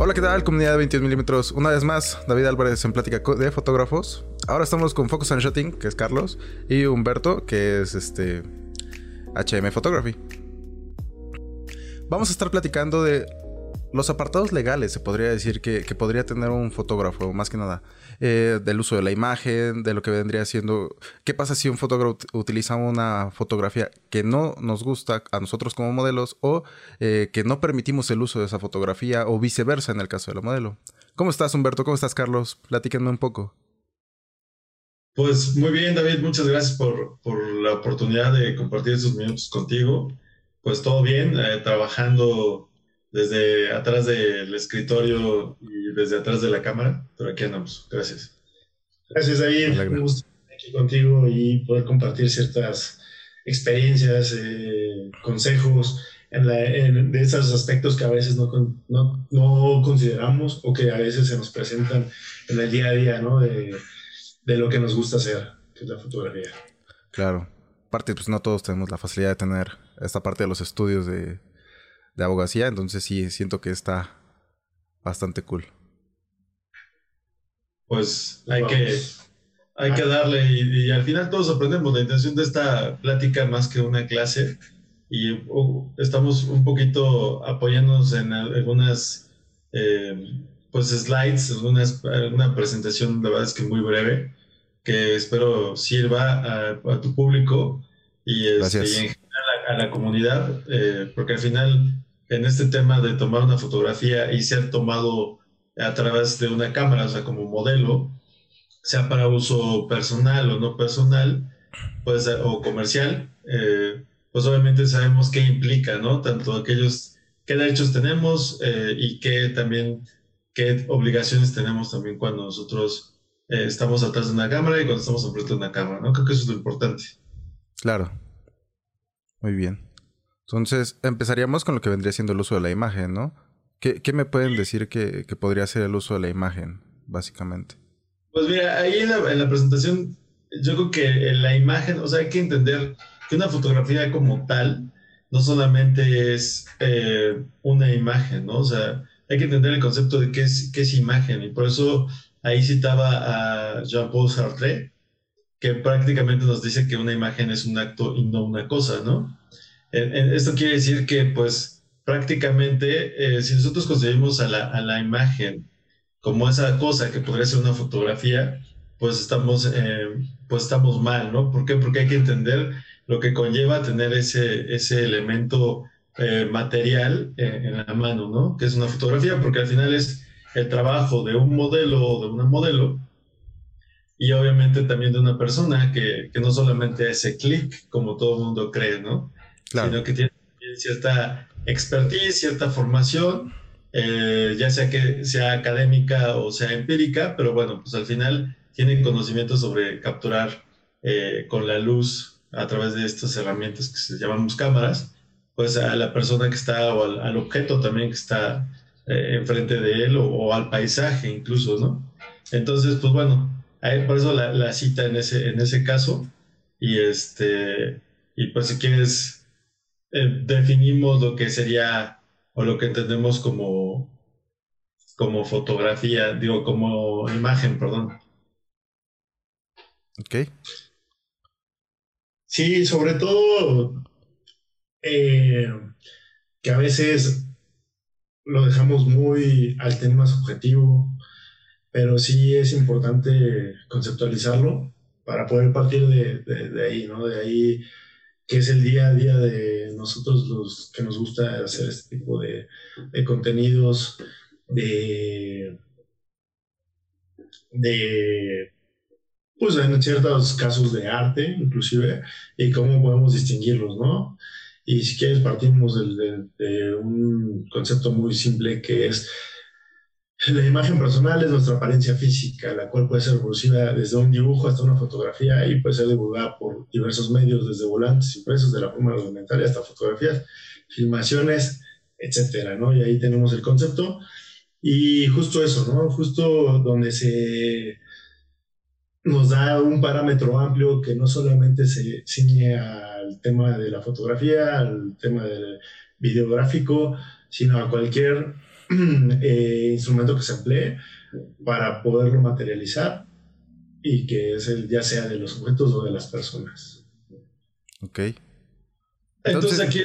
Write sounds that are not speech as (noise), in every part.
Hola, ¿qué tal, comunidad de 22 milímetros? Una vez más, David Álvarez en plática de fotógrafos. Ahora estamos con Focus and Shooting, que es Carlos, y Humberto, que es este HM Photography. Vamos a estar platicando de los apartados legales, se podría decir, que podría tener un fotógrafo, más que nada. Eh, del uso de la imagen, de lo que vendría siendo... ¿Qué pasa si un fotógrafo ut- utiliza una fotografía que no nos gusta a nosotros como modelos o eh, que no permitimos el uso de esa fotografía o viceversa en el caso de la modelo? ¿Cómo estás, Humberto? ¿Cómo estás, Carlos? Platíquenme un poco. Pues muy bien, David, muchas gracias por, por la oportunidad de compartir estos minutos contigo. Pues todo bien, eh, trabajando desde atrás del escritorio y desde atrás de la cámara, pero aquí andamos. Gracias. Gracias, David. Me alegra. Un gusto estar aquí contigo y poder compartir ciertas experiencias, eh, consejos en la- en- de esos aspectos que a veces no, no, no consideramos o que a veces se nos presentan en el día a día, ¿no? De, de lo que nos gusta hacer, que es la fotografía. Claro. Aparte, pues no todos tenemos la facilidad de tener esta parte de los estudios de, de abogacía, entonces sí, siento que está bastante cool. Pues hay que, hay que darle y, y al final todos aprendemos. La intención de esta plática más que una clase y uh, estamos un poquito apoyándonos en al- algunas eh, pues slides, algunas, alguna presentación, la verdad es que muy breve, que espero sirva a, a tu público y, este, Gracias. y en general a, a la comunidad, eh, porque al final en este tema de tomar una fotografía y ser tomado a través de una cámara, o sea, como modelo, sea para uso personal o no personal, pues, o comercial, eh, pues obviamente sabemos qué implica, ¿no? Tanto aquellos, qué derechos tenemos eh, y qué también, qué obligaciones tenemos también cuando nosotros eh, estamos atrás de una cámara y cuando estamos enfrente de una cámara, ¿no? Creo que eso es lo importante. Claro. Muy bien. Entonces, empezaríamos con lo que vendría siendo el uso de la imagen, ¿no? ¿Qué, me pueden decir que, podría ser el uso de la imagen, básicamente? Pues mira, ahí en la, en la presentación, yo creo que en la imagen, o sea, hay que entender que una fotografía como tal no solamente es eh, una imagen, ¿no? O sea, hay que entender el concepto de qué es, qué es imagen y por eso ahí citaba a Jean-Paul Sartre, que prácticamente nos dice que una imagen es un acto y no una cosa, ¿no? Esto quiere decir que, pues, prácticamente, eh, si nosotros concebimos a la, a la imagen como esa cosa que podría ser una fotografía, pues estamos, eh, pues estamos mal, ¿no? ¿Por qué? Porque hay que entender lo que conlleva tener ese, ese elemento eh, material en la mano, ¿no? Que es una fotografía, porque al final es el trabajo de un modelo o de una modelo y obviamente también de una persona que, que no solamente ese clic, como todo el mundo cree, ¿no? Sino que tiene también cierta expertise, cierta formación, eh, ya sea que sea académica o sea empírica, pero bueno, pues al final tienen conocimiento sobre capturar eh, con la luz a través de estas herramientas que se llamamos cámaras, pues a la persona que está o al, objeto también que está eh, enfrente de él o, al paisaje incluso, ¿no? Entonces, pues bueno, hay, por eso la, cita en ese, en ese caso y este, y pues si quieres, eh, definimos lo que sería o lo que entendemos como, como fotografía, digo, como imagen, perdón. Ok. Sí, sobre todo eh, que a veces lo dejamos muy al tema subjetivo, pero sí es importante conceptualizarlo para poder partir de, ahí, ¿no? De ahí que es el día a día de nosotros los que nos gusta hacer este tipo de, contenidos, de, de pues en ciertos casos de arte, inclusive, y cómo podemos distinguirlos, ¿no? Y si quieres, partimos de, un concepto muy simple que es (laughs) la imagen personal es nuestra apariencia física, la cual puede ser evolutiva desde un dibujo hasta una fotografía y puede ser divulgada por diversos medios, desde volantes impresos de la forma rudimentaria hasta fotografías, filmaciones, etcétera, ¿no? Y ahí tenemos el concepto. Y justo eso, ¿no? Justo donde se nos da un parámetro amplio que no solamente se ciñe al tema de la fotografía, al tema del videográfico, sino a cualquier (clears throat) eh, instrumento que se emplee para poderlo materializar y que es el, ya sea de los objetos o de las personas. Ok. Entonces, aquí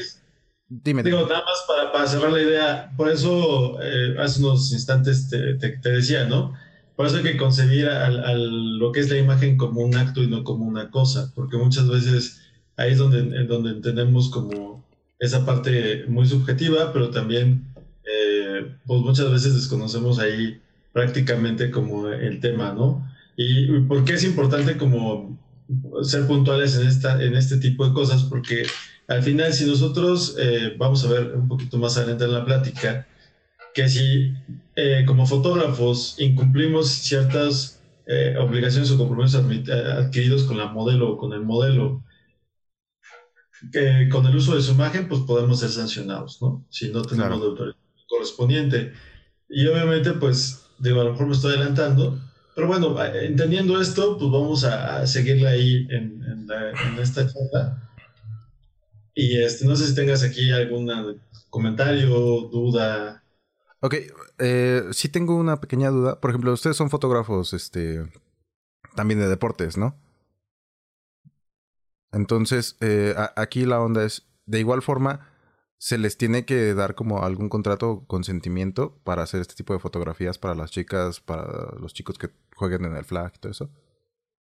dime, digo, nada más para, cerrar la idea, por eso eh, hace unos instantes te, te decía, ¿no? Por eso hay que concebir al, lo que es la imagen como un acto y no como una cosa, porque muchas veces ahí es donde, en donde entendemos como esa parte muy subjetiva, pero también eh, pues muchas veces desconocemos ahí prácticamente como el tema, ¿no? Y por qué es importante como ser puntuales en, esta, en este tipo de cosas, porque al final si nosotros, eh, vamos a ver un poquito más adelante en la plática, que si eh, como fotógrafos incumplimos ciertas eh, obligaciones o compromisos adquiridos con la modelo o con el modelo, que con el uso de su imagen, pues podemos ser sancionados, ¿no? Si no tenemos la autoridad correspondiente. Y obviamente, pues, digo, a lo mejor me estoy adelantando, pero bueno, entendiendo esto, pues vamos a, seguirle ahí en, en, esta charla. Y este, no sé si tengas aquí algún comentario, duda, Ok, eh, sí tengo una pequeña duda. Por ejemplo, ustedes son fotógrafos, este, también de deportes, ¿no? Entonces, eh, aquí la onda es, de igual forma, se les tiene que dar como algún contrato consentimiento para hacer este tipo de fotografías para las chicas, para los chicos que jueguen en el flag y todo eso.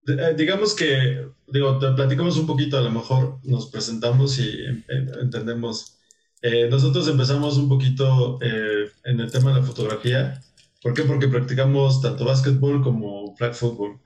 Eh, digamos que, digo, platicamos un poquito, a lo mejor nos presentamos y entendemos eh, nosotros empezamos un poquito eh, en el tema de la fotografía. ¿Por qué? Porque practicamos tanto básquetbol como flag football.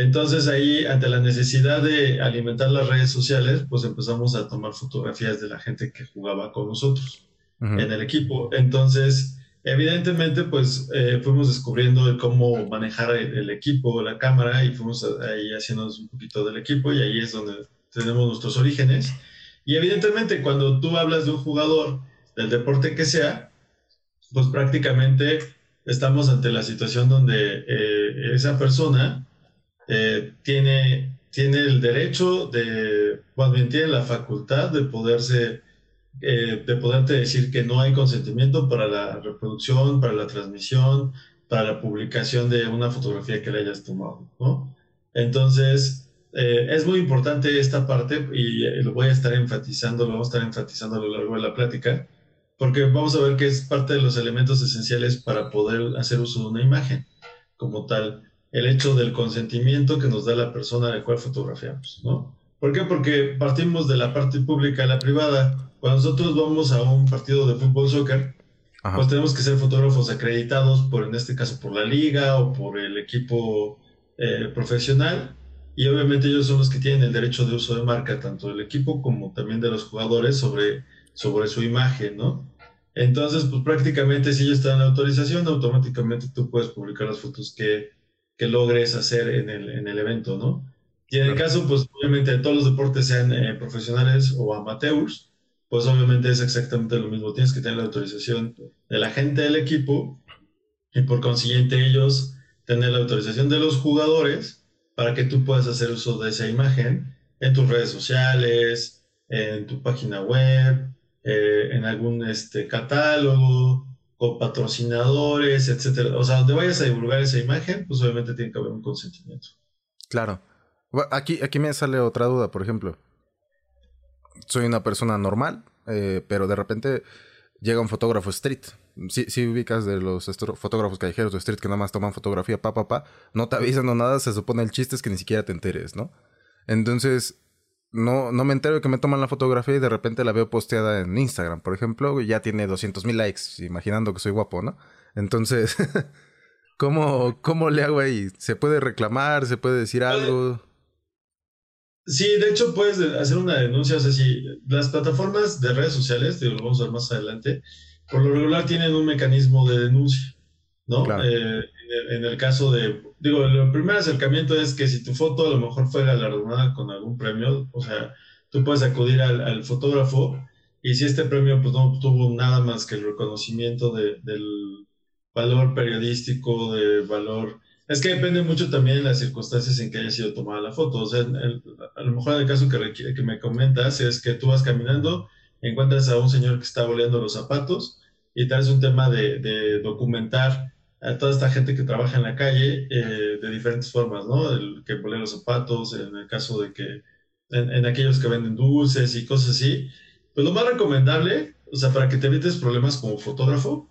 Entonces ahí, ante la necesidad de alimentar las redes sociales, pues empezamos a tomar fotografías de la gente que jugaba con nosotros en el equipo. Entonces, evidentemente, pues eh, fuimos descubriendo cómo manejar el, equipo, la cámara, y fuimos ahí haciéndonos un poquito del equipo, y ahí es donde tenemos nuestros orígenes. Y evidentemente cuando tú hablas de un jugador del deporte que sea, pues prácticamente estamos ante la situación donde eh, esa persona eh, tiene, tiene el derecho de, más bien tiene la facultad de poderse, eh, de poderte decir que no hay consentimiento para la reproducción, para la transmisión, para la publicación de una fotografía que le hayas tomado, ¿no? Entonces, eh, es muy importante esta parte y eh, lo voy a estar enfatizando, lo vamos a estar enfatizando a lo largo de la plática, porque vamos a ver que es parte de los elementos esenciales para poder hacer uso de una imagen como tal. El hecho del consentimiento que nos da la persona a la cual fotografiamos, ¿no? ¿Por qué? Porque partimos de la parte pública a la privada. Cuando nosotros vamos a un partido de fútbol, soccer, pues tenemos que ser fotógrafos acreditados por, en este caso, por la liga o por el equipo eh, profesional y obviamente ellos son los que tienen el derecho de uso de marca, tanto del equipo como también de los jugadores sobre, sobre su imagen, ¿no? Entonces, pues prácticamente si ellos están en autorización, automáticamente tú puedes publicar las fotos que, que logres hacer en el, en el evento, ¿no? Y en el caso, pues obviamente todos los deportes, sean eh, profesionales o amateurs, pues obviamente es exactamente lo mismo. Tienes que tener la autorización de la gente del equipo y por consiguiente ellos tener la autorización de los jugadores para que tú puedas hacer uso de esa imagen en tus redes sociales, en tu página web, eh, en algún este, catálogo, con patrocinadores, etcétera. O sea, donde vayas a divulgar esa imagen, pues obviamente tiene que haber un consentimiento. Claro. Aquí, aquí me sale otra duda, por ejemplo. Soy una persona normal, eh, pero de repente llega un fotógrafo street. Si, ubicas de los fotógrafos callejeros de street que nada más toman fotografía, pa, pa, pa, no te avisan o nada, se supone el chiste es que ni siquiera te enteres, ¿no? Entonces, no, no me entero de que me toman la fotografía y de repente la veo posteada en Instagram, por ejemplo, y ya tiene 200 mil likes, imaginando que soy guapo, ¿no? Entonces, (laughs) ¿cómo, ¿cómo le hago ahí? ¿Se puede reclamar? ¿Se puede decir algo? Sí, de hecho puedes hacer una denuncia, o sea, si las plataformas de redes sociales, lo vamos a ver más adelante, por lo regular tienen un mecanismo de denuncia, ¿no? Eh, en, el, caso de, digo, el primer acercamiento es que si tu foto a lo mejor fue galardonada con algún premio, o sea, tú puedes acudir al, fotógrafo y si este premio pues no tuvo nada más que el reconocimiento de, del valor periodístico, de valor es que depende mucho también de las circunstancias en que haya sido tomada la foto. O sea, a lo mejor el caso que, que me comentas es que tú vas caminando, encuentras a un señor que está boleando los zapatos y tal es un tema de, documentar a toda esta gente que trabaja en la calle eh, de diferentes formas, ¿no? El que bolea los zapatos, en el caso de que, en, en, aquellos que venden dulces y cosas así. Pues lo más recomendable, o sea, para que te evites problemas como fotógrafo,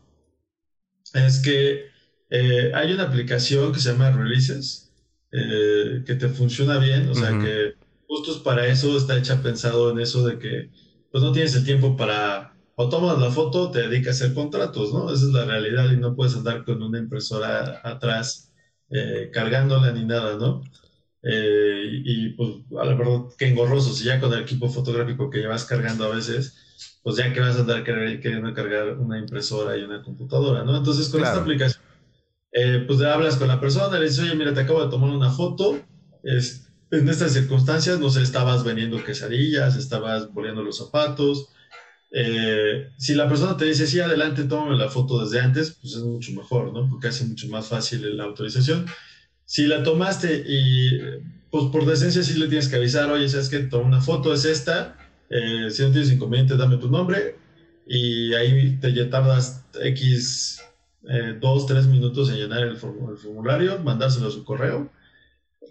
es que eh, hay una aplicación que se llama Releases, eh, que te funciona bien, o sea que justo para eso está hecha pensado en eso de que pues no tienes el tiempo para o tomas la foto te dedicas a hacer contratos, ¿no? Esa es la realidad y no puedes andar con una impresora atrás eh, cargándola ni nada, ¿no? y, pues a la verdad que engorroso, si ya con el equipo fotográfico que llevas cargando a veces, pues ya que vas a andar queriendo cargar una impresora y una computadora, ¿no? Entonces con esta aplicación eh, pues hablas con la persona, le dices, oye, mira, te acabo de tomar una foto, es, en estas circunstancias, no sé, estabas vendiendo quesadillas, estabas poniendo los zapatos. Eh, si la persona te dice, sí, adelante, tómame la foto desde antes, pues es mucho mejor, ¿no? Porque hace mucho más fácil la autorización. Si la tomaste y, pues por decencia sí le tienes que avisar, oye, sabes que tomé una foto, es esta, eh, si no tienes inconveniente, dame tu nombre y ahí te tardas X eh, dos, tres minutos en llenar el, formulario, mandárselo a su correo.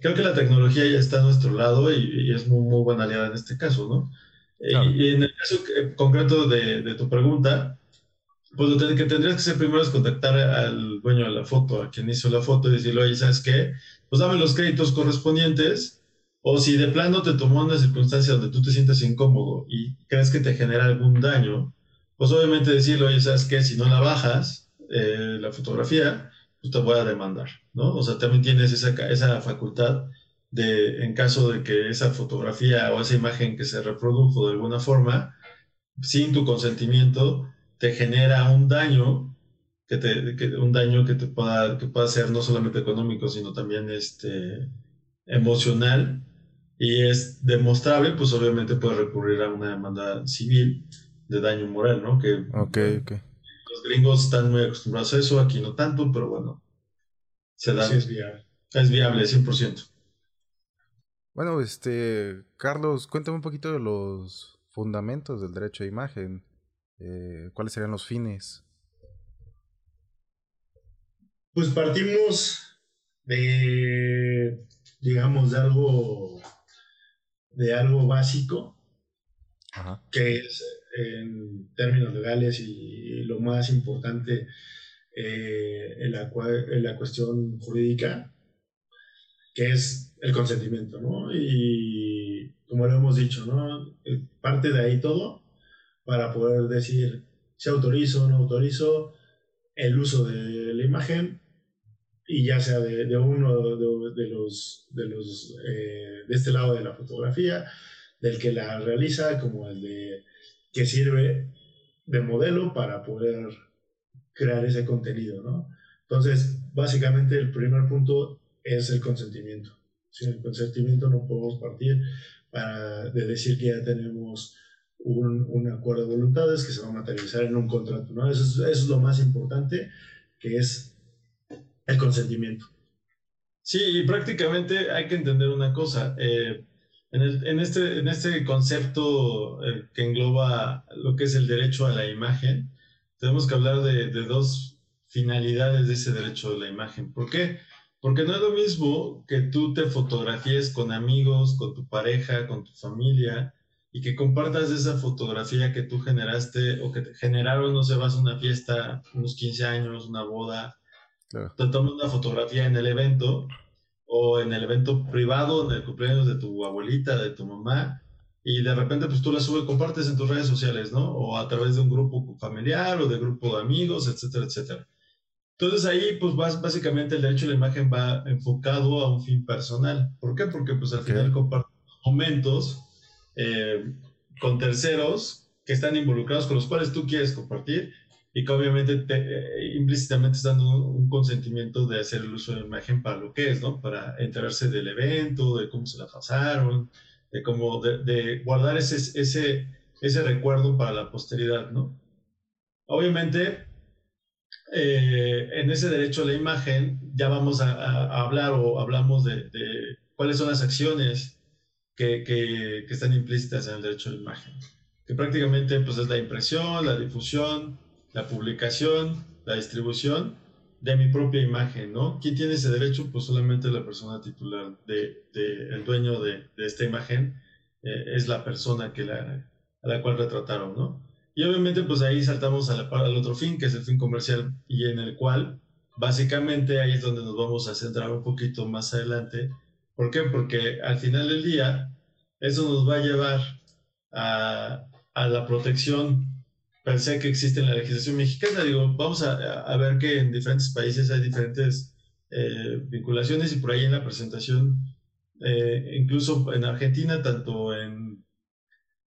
Creo que la tecnología ya está a nuestro lado y, es muy, muy, buena aliada en este caso, ¿no? Eh, y en el caso concreto de, de, tu pregunta, pues lo que tendrías que hacer primero es contactar al dueño de la foto, a quien hizo la foto, y decirle, oye, ¿sabes qué? Pues dame los créditos correspondientes, o si de plano te tomó una circunstancia donde tú te sientes incómodo y crees que te genera algún daño, pues obviamente decirle, oye, ¿sabes qué? Si no la bajas, eh, la fotografía, pues te voy a demandar, ¿no? O sea, también tienes esa, esa facultad de, en caso de que esa fotografía o esa imagen que se reprodujo de alguna forma, sin tu consentimiento, te genera un daño que te, un daño que te pueda, que pueda ser no solamente económico, sino también este, emocional y es demostrable, pues obviamente puede recurrir a una demanda civil de daño moral, ¿no? Que, los gringos están muy acostumbrados a eso, aquí no tanto, pero bueno, se da. es viable. Es viable, 100%. Bueno, este, Carlos, cuéntame un poquito de los fundamentos del derecho a imagen. Eh, ¿Cuáles serían los fines? Pues partimos de, digamos, de algo, de algo básico, que es en términos legales y lo más importante eh, en, la, en, la, cuestión jurídica, que es el consentimiento, ¿no? Y como lo hemos dicho, ¿no? Eh, parte de ahí todo para poder decir si autorizo o no autorizo el uso de la imagen y ya sea de, uno de, los, de, los eh, de este lado de la fotografía, del que la realiza, como el de que sirve de modelo para poder crear ese contenido, ¿no? Entonces, básicamente el primer punto es el consentimiento. sin el consentimiento no podemos partir de decir que ya tenemos un, un, acuerdo de voluntades que se va a materializar en un contrato. ¿no? Eso, es, eso es lo más importante, que es el consentimiento. Sí, y prácticamente hay que entender una cosa. Eh, en, el, en, este, en este concepto eh, que engloba lo que es el derecho a la imagen, tenemos que hablar de, de, dos finalidades de ese derecho a la imagen. ¿Por qué? Porque no es lo mismo que tú te fotografíes con amigos, con tu pareja, con tu familia, y que compartas esa fotografía que tú generaste o que te generaron, no sé, vas a una fiesta, unos 15 años, una boda, claro. te tomas una fotografía en el evento o en el evento privado, en el cumpleaños de tu abuelita, de tu mamá, y de repente pues tú la subes, compartes en tus redes sociales, ¿no? O a través de un grupo familiar o de grupo de amigos, etcétera, etcétera. Entonces ahí pues básicamente el derecho a la imagen va enfocado a un fin personal. ¿Por qué? Porque pues al okay. final compartes momentos eh, con terceros que están involucrados, con los cuales tú quieres compartir y que obviamente te, eh, implícitamente están dando un consentimiento de hacer el uso de la imagen para lo que es, ¿no? Para enterarse del evento, de cómo se la pasaron, de cómo, de, de guardar ese, ese, ese recuerdo para la posteridad, ¿no? Obviamente, eh, en ese derecho a la imagen ya vamos a, hablar o hablamos de, cuáles son las acciones que, que, están implícitas en el derecho a la imagen, que prácticamente pues, es la impresión, la difusión, la publicación, la distribución de mi propia imagen, ¿no? ¿Quién tiene ese derecho? Pues solamente la persona titular, de, el dueño de, de esta imagen eh, es la persona que la, a la cual retrataron, ¿no? Y obviamente pues ahí saltamos al otro fin, que es el fin comercial, y en el cual básicamente ahí es donde nos vamos a centrar un poquito más adelante. ¿Por qué? Porque al final del día eso nos va a llevar a, a la protección per se que existe en la legislación mexicana. Digo, vamos a, a ver que en diferentes países hay diferentes eh, vinculaciones y por ahí en la presentación, eh, incluso en Argentina, tanto en,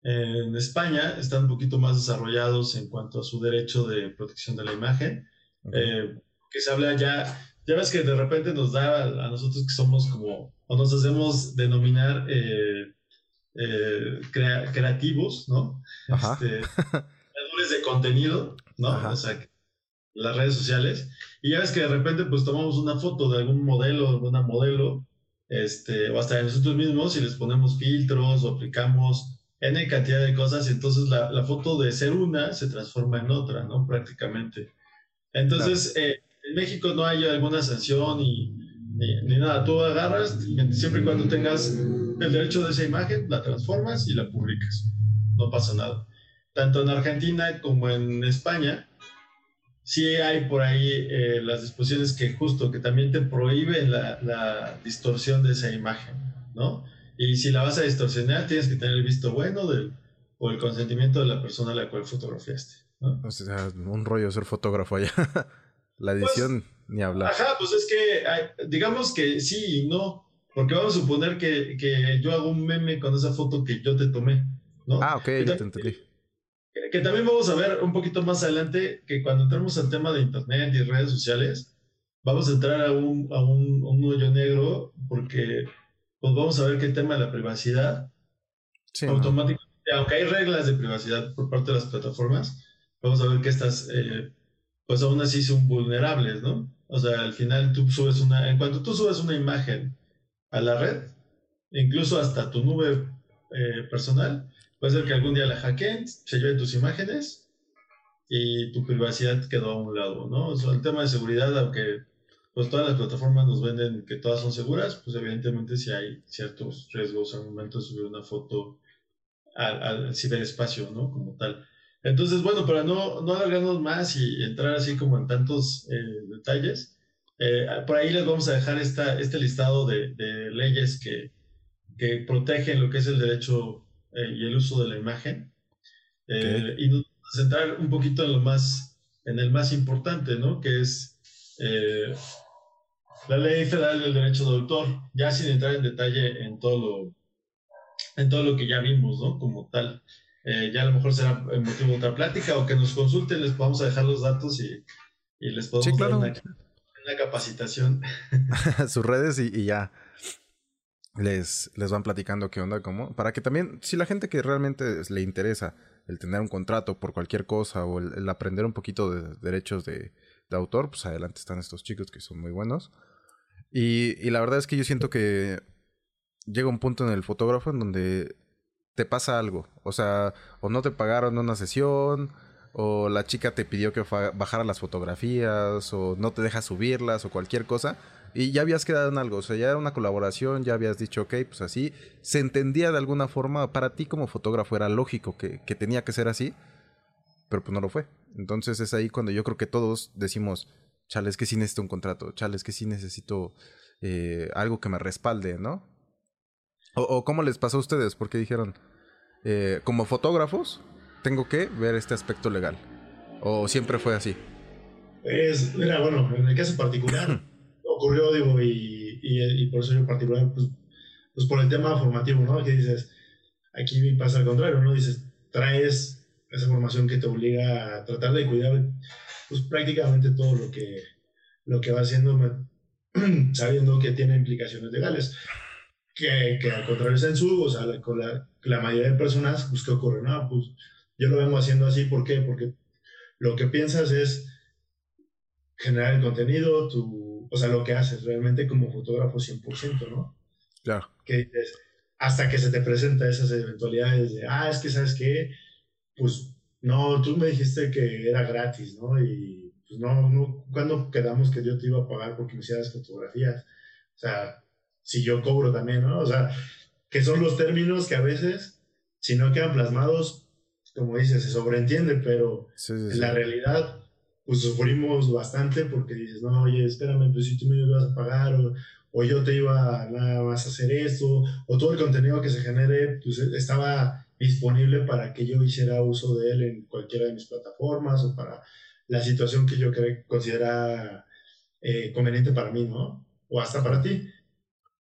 en, España, están un poquito más desarrollados en cuanto a su derecho de protección de la imagen, okay. eh, que se habla ya, ya ves que de repente nos da a, a nosotros que somos como, o nos hacemos denominar eh, crea, creativos, ¿no? Ajá. Este, (laughs) de contenido, ¿no? Ajá. O sea, las redes sociales. Y ya ves que de repente pues tomamos una foto de algún modelo, de alguna modelo, este, o hasta de nosotros mismos y les ponemos filtros o aplicamos N cantidad de cosas y entonces la, la foto de ser una se transforma en otra, ¿no? Prácticamente. Entonces, claro. eh, en México no hay alguna sanción ni, ni, ni, nada. Tú agarras, siempre y cuando tengas el derecho de esa imagen, la transformas y la publicas. No pasa nada tanto en Argentina como en España, sí hay por ahí eh, las disposiciones que justo, que también te prohíben la, la, distorsión de esa imagen, ¿no? Y si la vas a distorsionar, tienes que tener el visto bueno del, o el consentimiento de la persona a la cual fotografiaste, ¿no? O sea, un rollo ser fotógrafo allá. (laughs) la edición, pues, ni hablar. Ajá, pues es que, digamos que sí y no, porque vamos a suponer que, que, yo hago un meme con esa foto que yo te tomé, ¿no? Ah, ok, ya te entendí que también vamos a ver un poquito más adelante que cuando entremos al tema de Internet y redes sociales, vamos a entrar a un, a un, un hoyo negro porque pues vamos a ver que el tema de la privacidad sí, automáticamente, no. aunque hay reglas de privacidad por parte de las plataformas, vamos a ver que estas, eh, pues aún así son vulnerables, ¿no? O sea, al final tú subes una, en cuanto tú subes una imagen a la red, incluso hasta tu nube eh, personal, Puede ser que algún día la hackeen, se lleven tus imágenes y tu privacidad quedó a un lado, ¿no? O sea, el tema de seguridad, aunque pues todas las plataformas nos venden que todas son seguras, pues evidentemente si hay ciertos riesgos al momento de subir una foto al, al ciberespacio, ¿no? Como tal. Entonces, bueno, para no, no alargarnos más y entrar así como en tantos eh, detalles, eh, por ahí les vamos a dejar esta, este listado de, de leyes que, que protegen lo que es el derecho eh, y el uso de la imagen. Okay. Y nos vamos a centrar un poquito en lo más, en el más importante, ¿no? Que es eh, la ley federal del derecho de autor, ya sin entrar en detalle en todo lo, en todo lo que ya vimos, ¿no? Como tal. Eh, ya a lo mejor será motivo de otra plática o que nos consulten, les vamos a dejar los datos y, y les podemos sí, claro. dar una, una capacitación. (laughs) Sus redes y, y ya. les, les van platicando qué onda, cómo, para que también, si la gente que realmente le interesa el tener un contrato por cualquier cosa o el, aprender un poquito de derechos de, de, autor, pues adelante están estos chicos que son muy buenos. Y, la verdad es que yo siento que llega un punto en el fotógrafo en donde te pasa algo, o sea, o no te pagaron una sesión, o la chica te pidió que bajara las fotografías, o no te deja subirlas, o cualquier cosa, y ya habías quedado en algo, o sea, ya era una colaboración, ya habías dicho, ok, pues así, se entendía de alguna forma, para ti como fotógrafo era lógico que, tenía que ser así, pero pues no lo fue. Entonces es ahí cuando yo creo que todos decimos, chale, es que sí necesito un contrato, chale, es que sí necesito eh, algo que me respalde, ¿no? O, o, cómo les pasó a ustedes, porque dijeron, eh, como fotógrafos, tengo que ver este aspecto legal. ¿O siempre fue así? Pues, mira, bueno, en el caso particular ocurrió, digo, y, y, por eso yo en particular, pues, pues, por el tema formativo, ¿no? Que dices, aquí pasa al contrario, ¿no? Dices, traes esa formación que te obliga a tratar de cuidar, pues prácticamente todo lo que, lo que va haciendo, (clears throat) sabiendo que tiene implicaciones legales. Que, que al contrario es en su, o sea, con la, la mayoría de personas, pues, ¿qué ocurre? No, pues yo lo vengo haciendo así, ¿por qué? Porque lo que piensas es generar el contenido, tu, o sea, lo que haces realmente como fotógrafo 100%, ¿no? Claro. Que dices, hasta que se te presenta esas eventualidades de, ah, es que, ¿sabes qué? Pues, no, tú me dijiste que era gratis, ¿no? Y, pues, no, no, ¿cuándo quedamos que yo te iba a pagar porque me hicieras fotografías? O sea, si yo cobro también, ¿no? O sea, que son los términos que a veces, si no quedan plasmados, como dices, se sobreentiende, pero en la realidad, pues sufrimos bastante porque dices, no, oye, espérame, pues si tú me ibas a pagar, o, o, yo te iba nada más a hacer esto, o todo el contenido que se genere, pues estaba disponible para que yo hiciera uso de él en cualquiera de mis plataformas o para la situación que yo considera eh, conveniente para mí, ¿no? O hasta para ti.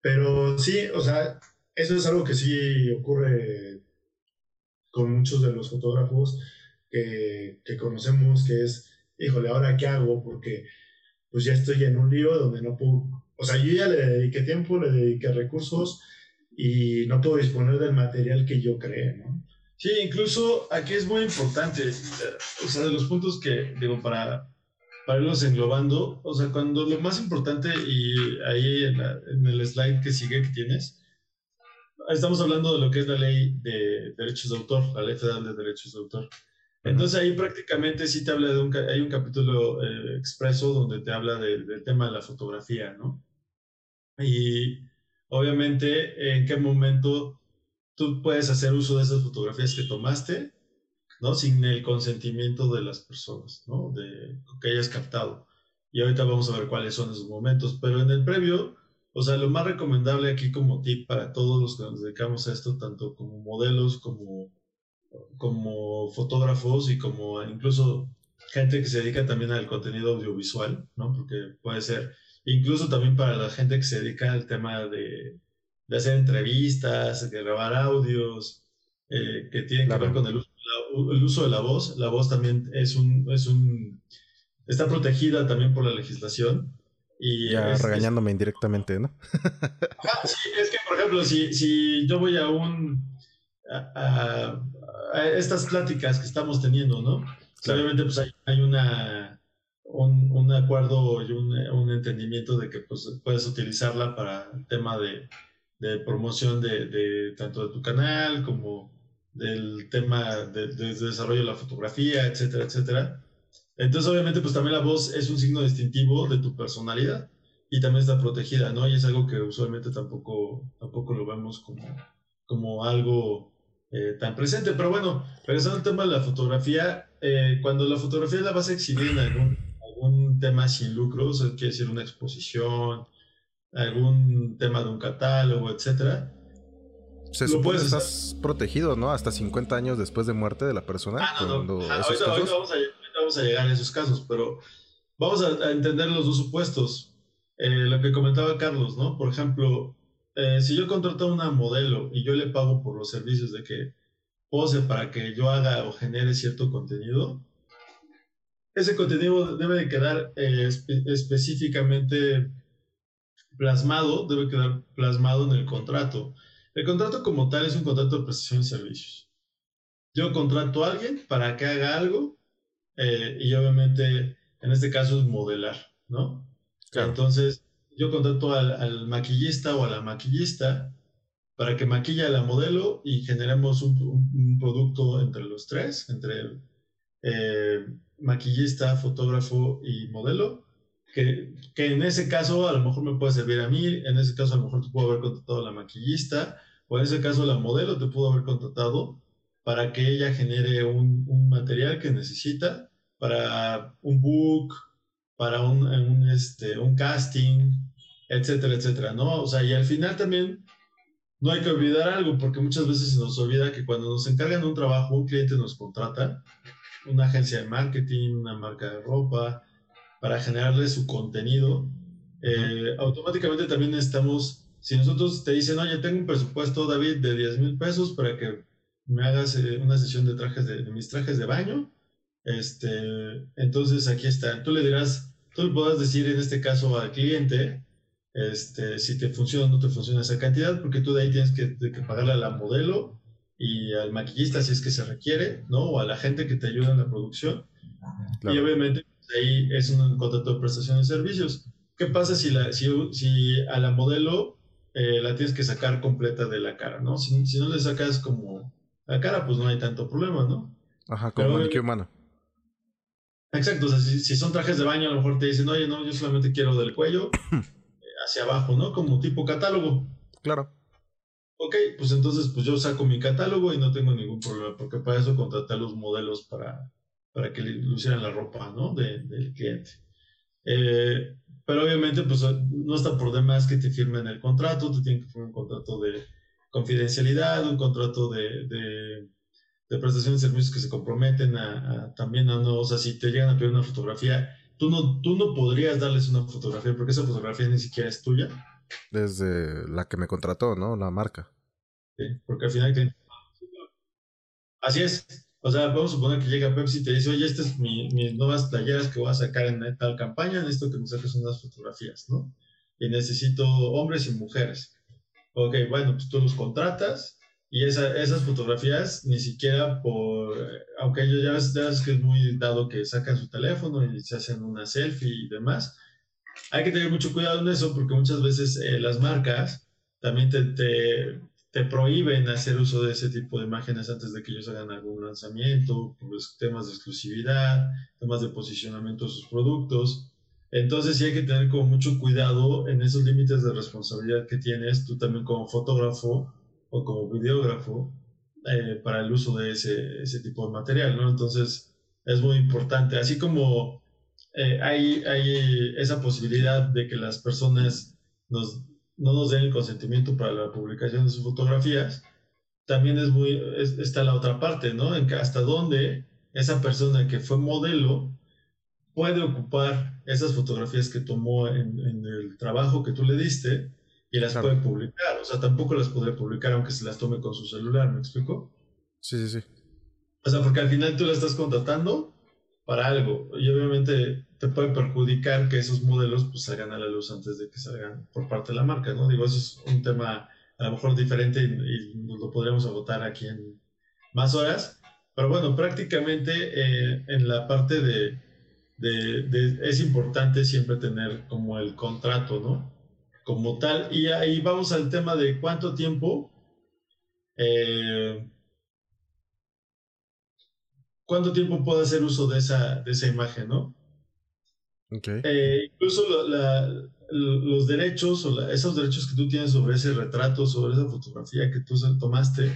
Pero sí, o sea, eso es algo que sí ocurre con muchos de los fotógrafos que, conocemos, que es, híjole, ¿ahora qué hago? Porque pues ya estoy en un lío donde no puedo, o sea, yo ya le dediqué tiempo, le dediqué recursos y no puedo disponer del material que yo creé, ¿no? Sí, incluso aquí es muy importante, eh, o sea, de los puntos que, digo, para, para irlos englobando, o sea, cuando lo más importante, y ahí en, en el slide que sigue que tienes, estamos hablando de lo que es la ley de derechos de autor, la ley federal de derechos de autor. Entonces ahí prácticamente sí te habla de un, hay un capítulo eh, expreso donde te habla del tema de la fotografía, ¿no? Y obviamente en qué momento tú puedes hacer uso de esas fotografías que tomaste, ¿no? Sin el consentimiento de las personas, ¿no? De que hayas captado. Y ahorita vamos a ver cuáles son esos momentos, pero en el previo o sea, lo más recomendable aquí como tip para todos los que nos dedicamos a esto, tanto como modelos, como, como fotógrafos y como incluso gente que se dedica también al contenido audiovisual, ¿no? Porque puede ser, incluso también para la gente que se dedica al tema de, de hacer entrevistas, de grabar audios, eh, que tienen que ver con el uso, el uso, de la voz. La voz también es un, es un, está protegida también por la legislación. Y ya regañándome indirectamente, ¿no? sí, es que, por ejemplo, si, si yo voy a un. A, estas pláticas que estamos teniendo, ¿no? Obviamente, pues hay, hay una. Un, un, acuerdo y un, un, entendimiento de que pues, puedes utilizarla para el tema de, de promoción de, de, tanto de tu canal como del tema de, de, desarrollo de la fotografía, etcétera, etcétera. Entonces, obviamente, pues también la voz es un signo distintivo de tu personalidad y también está protegida, ¿no? Y es algo que usualmente tampoco, tampoco lo vemos como, como algo eh, tan presente. Pero bueno, regresando al tema de la fotografía, eh, cuando la fotografía la vas a exhibir en algún, algún tema sin lucros, quiere decir una exposición, algún tema de un catálogo, etcétera. Se supone que estás protegido, ¿no? Hasta 50 años después de muerte de la persona. Ah, no, no. Ah, ahorita, vamos a vamos a llegar a esos casos, pero vamos a, entender los dos supuestos. Eh, lo que comentaba Carlos, ¿no? Por ejemplo, eh, si yo contrato a una modelo y yo le pago por los servicios de que pose para que yo haga o genere cierto contenido, ese contenido debe de quedar eh, específicamente plasmado, debe quedar plasmado en el contrato. El contrato como tal es un contrato de prestación de servicios. Yo contrato a alguien para que haga algo eh, y obviamente en este caso es modelar, ¿no? Entonces yo contrato al, maquillista o a la maquillista para que maquilla a la modelo y generemos un, producto entre los tres, entre eh, maquillista, fotógrafo y modelo, que, que, en ese caso a lo mejor me puede servir a mí, en ese caso a lo mejor te puedo haber contratado la maquillista, o en ese caso la modelo te pudo haber contratado para que ella genere un, un material que necesita para un book, para un, un, este, un casting, etcétera, etcétera, ¿no? O sea, y al final también no hay que olvidar algo, porque muchas veces se nos olvida que cuando nos encargan un trabajo, un cliente nos contrata, una agencia de marketing, una marca de ropa, para generarle su contenido, eh, automáticamente también estamos, si nosotros te dicen, oye, tengo un presupuesto, David, de 10 mil pesos para que me hagas eh, una sesión de trajes de, de, mis trajes de baño, este, entonces aquí está, tú le dirás, tú le podrás decir en este caso al cliente, este, si te funciona o no te funciona esa cantidad, porque tú de ahí tienes que, que, pagarle a la modelo y al maquillista si es que se requiere, ¿no? O a la gente que te ayuda en la producción. Y obviamente pues, ahí es un contrato de prestación de servicios. ¿Qué pasa si, la, si, si a la modelo eh, la tienes que sacar completa de la cara, ¿no? Si, si, no le sacas como la cara, pues no hay tanto problema, ¿no? Ajá, como manicure humano. Exacto, o sea, si, si, son trajes de baño, a lo mejor te dicen, oye, no, yo solamente quiero del cuello (laughs) hacia abajo, ¿no? Como tipo catálogo. Claro. Ok, pues entonces pues yo saco mi catálogo y no tengo ningún problema, porque para eso contraté a los modelos para, para que lucieran la ropa, ¿no? De, del cliente. Eh, pero obviamente, pues no está por demás que te firmen el contrato, te tienen que firmar un contrato de confidencialidad, un contrato de, de, prestación de servicios que se comprometen a, también a no, o sea, si te llegan a pedir una fotografía, tú no, tú no podrías darles una fotografía porque esa fotografía ni siquiera es tuya. Desde la que me contrató, ¿no? La marca. Sí, porque al final... Así es. O sea, vamos a suponer que llega Pepsi y te dice, oye, estas son mi, mis nuevas talleras que voy a sacar en tal campaña, necesito que me saques unas fotografías, ¿no? Y necesito hombres y mujeres. Ok, bueno, pues tú los contratas y esa, esas fotografías ni siquiera por, aunque ellos ya ves, ya ves, que es muy dado que sacan su teléfono y se hacen una selfie y demás, hay que tener mucho cuidado en eso porque muchas veces eh, las marcas también te, te, prohíben hacer uso de ese tipo de imágenes antes de que ellos hagan algún lanzamiento, por los temas de exclusividad, temas de posicionamiento de sus productos. Entonces sí hay que tener como mucho cuidado en esos límites de responsabilidad que tienes tú también como fotógrafo o como videógrafo eh, para el uso de ese, ese, tipo de material, ¿no? Entonces es muy importante, así como eh, hay, hay esa posibilidad de que las personas nos, no nos den el consentimiento para la publicación de sus fotografías, también es muy, es, está la otra parte, ¿no? En que hasta dónde esa persona que fue modelo puede ocupar esas fotografías que tomó en, en el trabajo que tú le diste y las claro. puede publicar. O sea, tampoco las podría publicar aunque se las tome con su celular, ¿me explico? Sí, sí, sí. O sea, porque al final tú la estás contratando para algo y obviamente te puede perjudicar que esos modelos pues salgan a la luz antes de que salgan por parte de la marca, ¿no? Digo, eso es un tema a lo mejor diferente y, nos lo podríamos agotar aquí en más horas, pero bueno, prácticamente eh, en la parte de, de, de, es importante siempre tener como el contrato, ¿no? como tal. Y ahí vamos al tema de cuánto tiempo, eh, cuánto tiempo puedo hacer uso de esa, de esa imagen, ¿no? Okay. Eh, incluso la, los derechos o la, esos derechos que tú tienes sobre ese retrato, sobre esa fotografía que tú tomaste,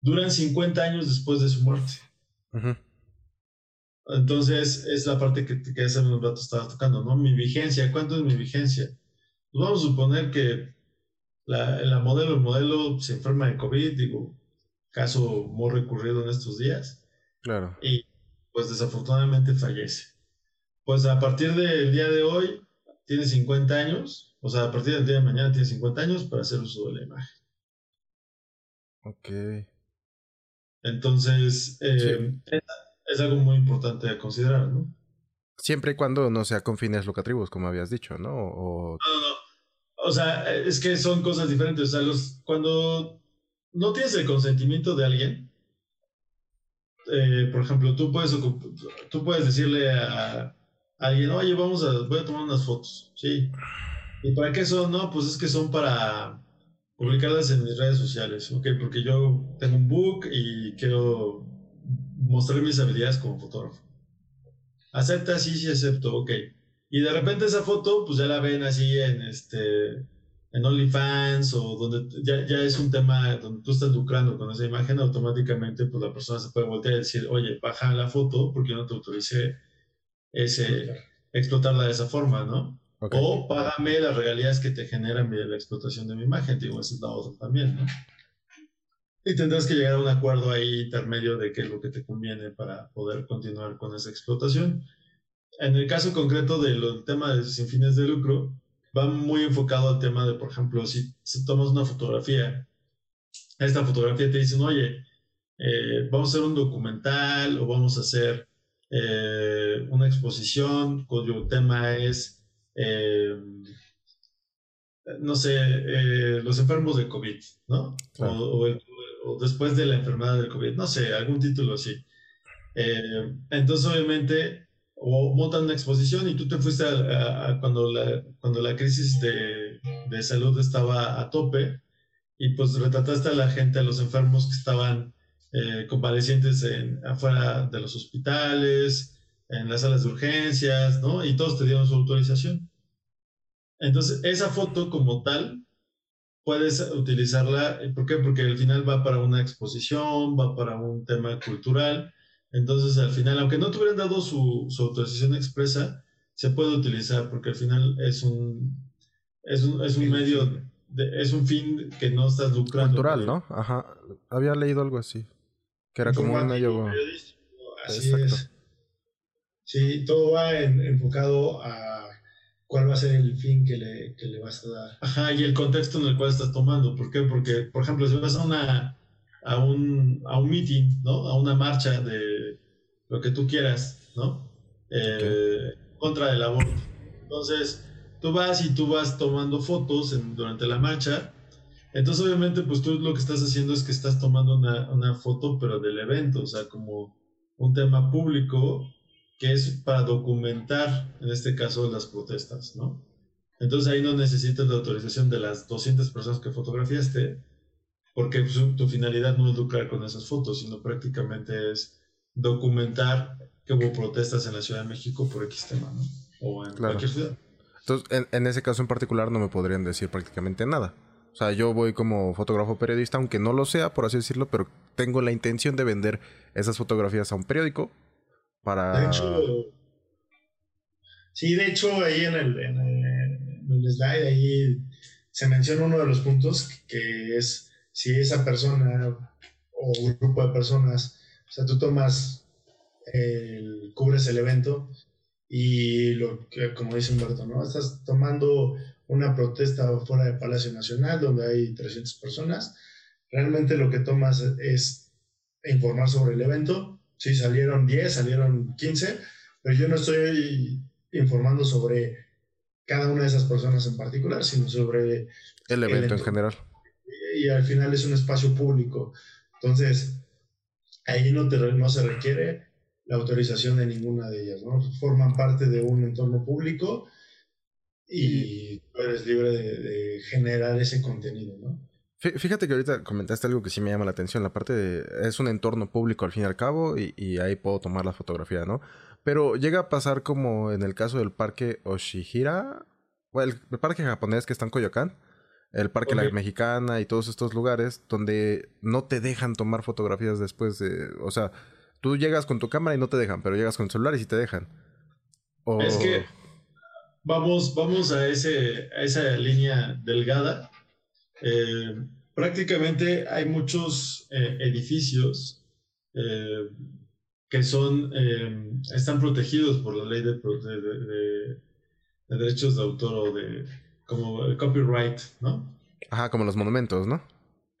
duran 50 años después de su muerte. Uh -huh. Entonces, es la parte que, que hace un rato estaba tocando, ¿no? Mi vigencia, ¿cuánto es mi vigencia? Pues vamos a suponer que la, la modelo, el modelo se enferma de COVID, digo, caso muy recurrido en estos días. Claro. Y pues desafortunadamente fallece. Pues a partir del día de hoy tiene 50 años, o sea, a partir del día de mañana tiene 50 años para hacer uso de la imagen. Ok. Entonces, eh, sí. es, es, algo muy importante a considerar, ¿no? Siempre y cuando no sea con fines lucrativos, como habías dicho, ¿no? O... No, no, no. o sea, es que son cosas diferentes. O sea, los, cuando no tienes el consentimiento de alguien, eh, por ejemplo, tú puedes, tú puedes decirle a alguien, oye, vamos a, voy a tomar unas fotos, ¿sí? ¿Y para qué son? No, pues es que son para publicarlas en mis redes sociales, ¿ok? Porque yo tengo un book y quiero mostrar mis habilidades como fotógrafo. Acepta, sí, sí acepto, ok. Y de repente esa foto, pues ya la ven así en este en OnlyFans o donde ya, ya, es un tema donde tú estás lucrando con esa imagen, automáticamente pues la persona se puede voltear y decir, oye, baja la foto porque yo no te autoricé ese, explotarla de esa forma, ¿no? O págame las regalías que te generan la explotación de mi imagen, digo, esa es la otra también, ¿no? Y tendrás que llegar a un acuerdo ahí intermedio de qué es lo que te conviene para poder continuar con esa explotación. En el caso concreto del tema de sin fines de lucro, va muy enfocado al tema de, por ejemplo, si, tomas una fotografía, esta fotografía te dicen, oye, eh, vamos a hacer un documental o vamos a hacer eh, una exposición cuyo tema es, eh, no sé, los enfermos de COVID, ¿no? O, o, después de la enfermedad del COVID, no sé, algún título así. entonces, obviamente, o montan una exposición y tú te fuiste a, cuando, la, cuando la crisis de, de, salud estaba a tope y pues retrataste a la gente, a los enfermos que estaban eh, convalecientes en, afuera de los hospitales, en las salas de urgencias, ¿no? Y todos te dieron su autorización. Entonces, esa foto como tal, puedes utilizarla, ¿por qué? Porque al final va para una exposición, va para un tema cultural entonces, al final, aunque no te hubieran dado su, autorización expresa, se puede utilizar porque al final es un, es un, es un medio, es un fin que no estás lucrando. Cultural, ¿no? Ajá. Había leído algo así. Que era como un medio... Así es. Sí, todo va enfocado a cuál va a ser el fin que le, que le vas a dar. Ajá, y el contexto en el cual estás tomando. ¿Por qué? Porque, por ejemplo, si vas a una a un, a un meeting, ¿no? A una marcha de lo que tú quieras, ¿no? Eh, contra el aborto. Entonces, tú vas y tú vas tomando fotos durante la marcha. Entonces, obviamente, pues tú lo que estás haciendo es que estás tomando una, una foto, pero del evento, o sea, como un tema público que es para documentar, en este caso, las protestas, ¿no? Entonces ahí no necesitas la autorización de las 200 personas que fotografiaste, porque tu finalidad no es lucrar con esas fotos, sino prácticamente es documentar que hubo protestas en la Ciudad de México por X tema, ¿no? O en cualquier ciudad. Entonces, en, ese caso en particular no me podrían decir prácticamente nada. O sea, yo voy como fotógrafo periodista, aunque no lo sea, por así decirlo, pero tengo la intención de vender esas fotografías a un periódico para... De hecho, sí, de hecho, ahí en el, en el slide, ahí se menciona uno de los puntos que es si esa persona o un grupo de personas, o sea, tú tomas, el, cubres el evento y lo que, como dice Humberto, ¿no? Estás tomando una protesta fuera del Palacio Nacional donde hay 300 personas. Realmente lo que tomas es informar sobre el evento. Sí, salieron 10, salieron 15, pero yo no estoy informando sobre cada una de esas personas en particular, sino sobre el evento en general y al final es un espacio público. Entonces, ahí no, te, no se requiere la autorización de ninguna de ellas, ¿no? Forman parte de un entorno público y tú eres libre de, generar ese contenido, ¿no? Fíjate que ahorita comentaste algo que sí me llama la atención, la parte de... es un entorno público al fin y al cabo y, y ahí puedo tomar la fotografía, ¿no? Pero llega a pasar como en el caso del parque Oshihira, o el, el parque japonés que está en Coyoacán, el Parque La Mexicana y todos estos lugares donde no te dejan tomar fotografías después de, o sea, tú llegas con tu cámara y no te dejan, pero llegas con el celular y sí te dejan. Es que vamos, vamos a, ese, a esa línea delgada. Eh, prácticamente hay muchos eh, edificios eh, que son, están protegidos por la ley de, de derechos de autor o de como el copyright, ¿no? Ajá, como los monumentos, ¿no?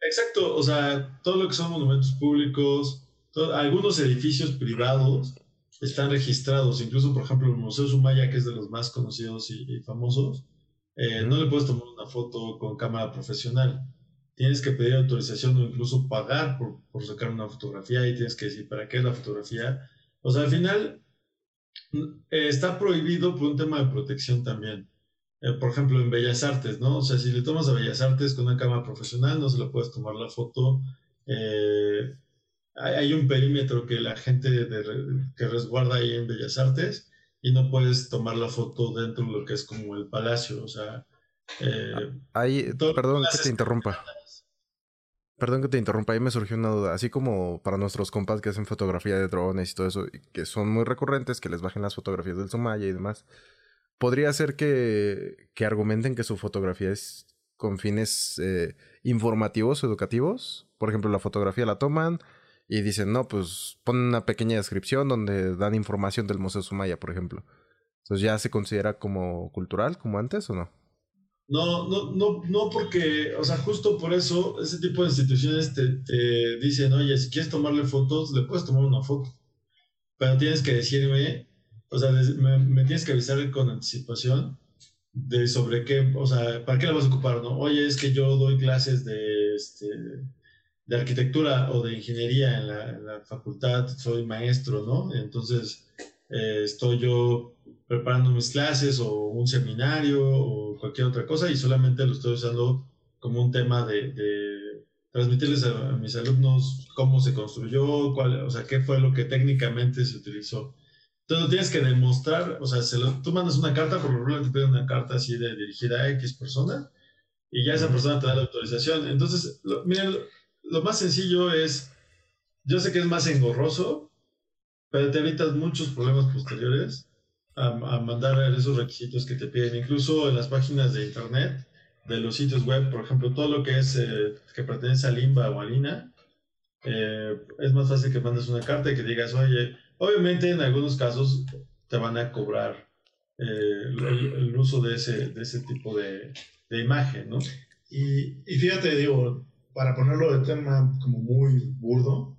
Exacto, o sea, todo lo que son monumentos públicos, algunos edificios privados están registrados, incluso por ejemplo el Museo Sumaya, que es de los más conocidos y, famosos, eh, no le puedes tomar una foto con cámara profesional. Tienes que pedir autorización o incluso pagar por, por sacar una fotografía y tienes que decir para qué es la fotografía. O sea, al final eh, está prohibido por un tema de protección también. Eh, por ejemplo, en Bellas Artes, ¿no? O sea, si le tomas a Bellas Artes con una cámara profesional, no se le puedes tomar la foto. Eh, hay, un perímetro que la gente que resguarda ahí en Bellas Artes y no puedes tomar la foto dentro de lo que es como el palacio, o sea... ahí, perdón que te interrumpa. Perdón que te interrumpa, ahí me surgió una duda. Así como para nuestros compas que hacen fotografía de drones y todo eso, que son muy recurrentes, que les bajen las fotografías del Sumaya y demás, podría ser que, que argumenten que su fotografía es con fines eh, informativos o educativos. Por ejemplo, la fotografía la toman y dicen, no, pues ponen una pequeña descripción donde dan información del Museo Sumaya, por ejemplo. Entonces, ¿ya se considera como cultural, como antes o no? No, no, no, no porque, o sea, justo por eso ese tipo de instituciones te, te dicen, oye, si quieres tomarle fotos, le puedes tomar una foto, pero tienes que decirme, o sea, me, tienes que avisar con anticipación de sobre qué, o sea, para qué la vas a ocupar, ¿no? Oye, es que yo doy clases de, este, de arquitectura o de ingeniería en la, facultad, soy maestro, ¿no? Entonces, eh, estoy yo preparando mis clases o un seminario o cualquier otra cosa y solamente lo estoy usando como un tema de, transmitirles a, mis alumnos cómo se construyó, cuál, o sea, qué fue lo que técnicamente se utilizó. Entonces tienes que demostrar, o sea, tú mandas una carta, por lo menos te piden una carta así de dirigida a X persona y ya esa persona te da la autorización. Entonces, miren, lo más sencillo es, yo sé que es más engorroso, pero te evitas muchos problemas posteriores a, mandar esos requisitos que te piden. Incluso en las páginas de internet, de los sitios web, por ejemplo, todo lo que es eh, que pertenece a Limba o a Lina, eh, es más fácil que mandes una carta y que digas, oye, obviamente en algunos casos te van a cobrar eh, el, uso de ese, de ese tipo de, de imagen, ¿no? Y, y, fíjate, digo, para ponerlo de tema como muy burdo,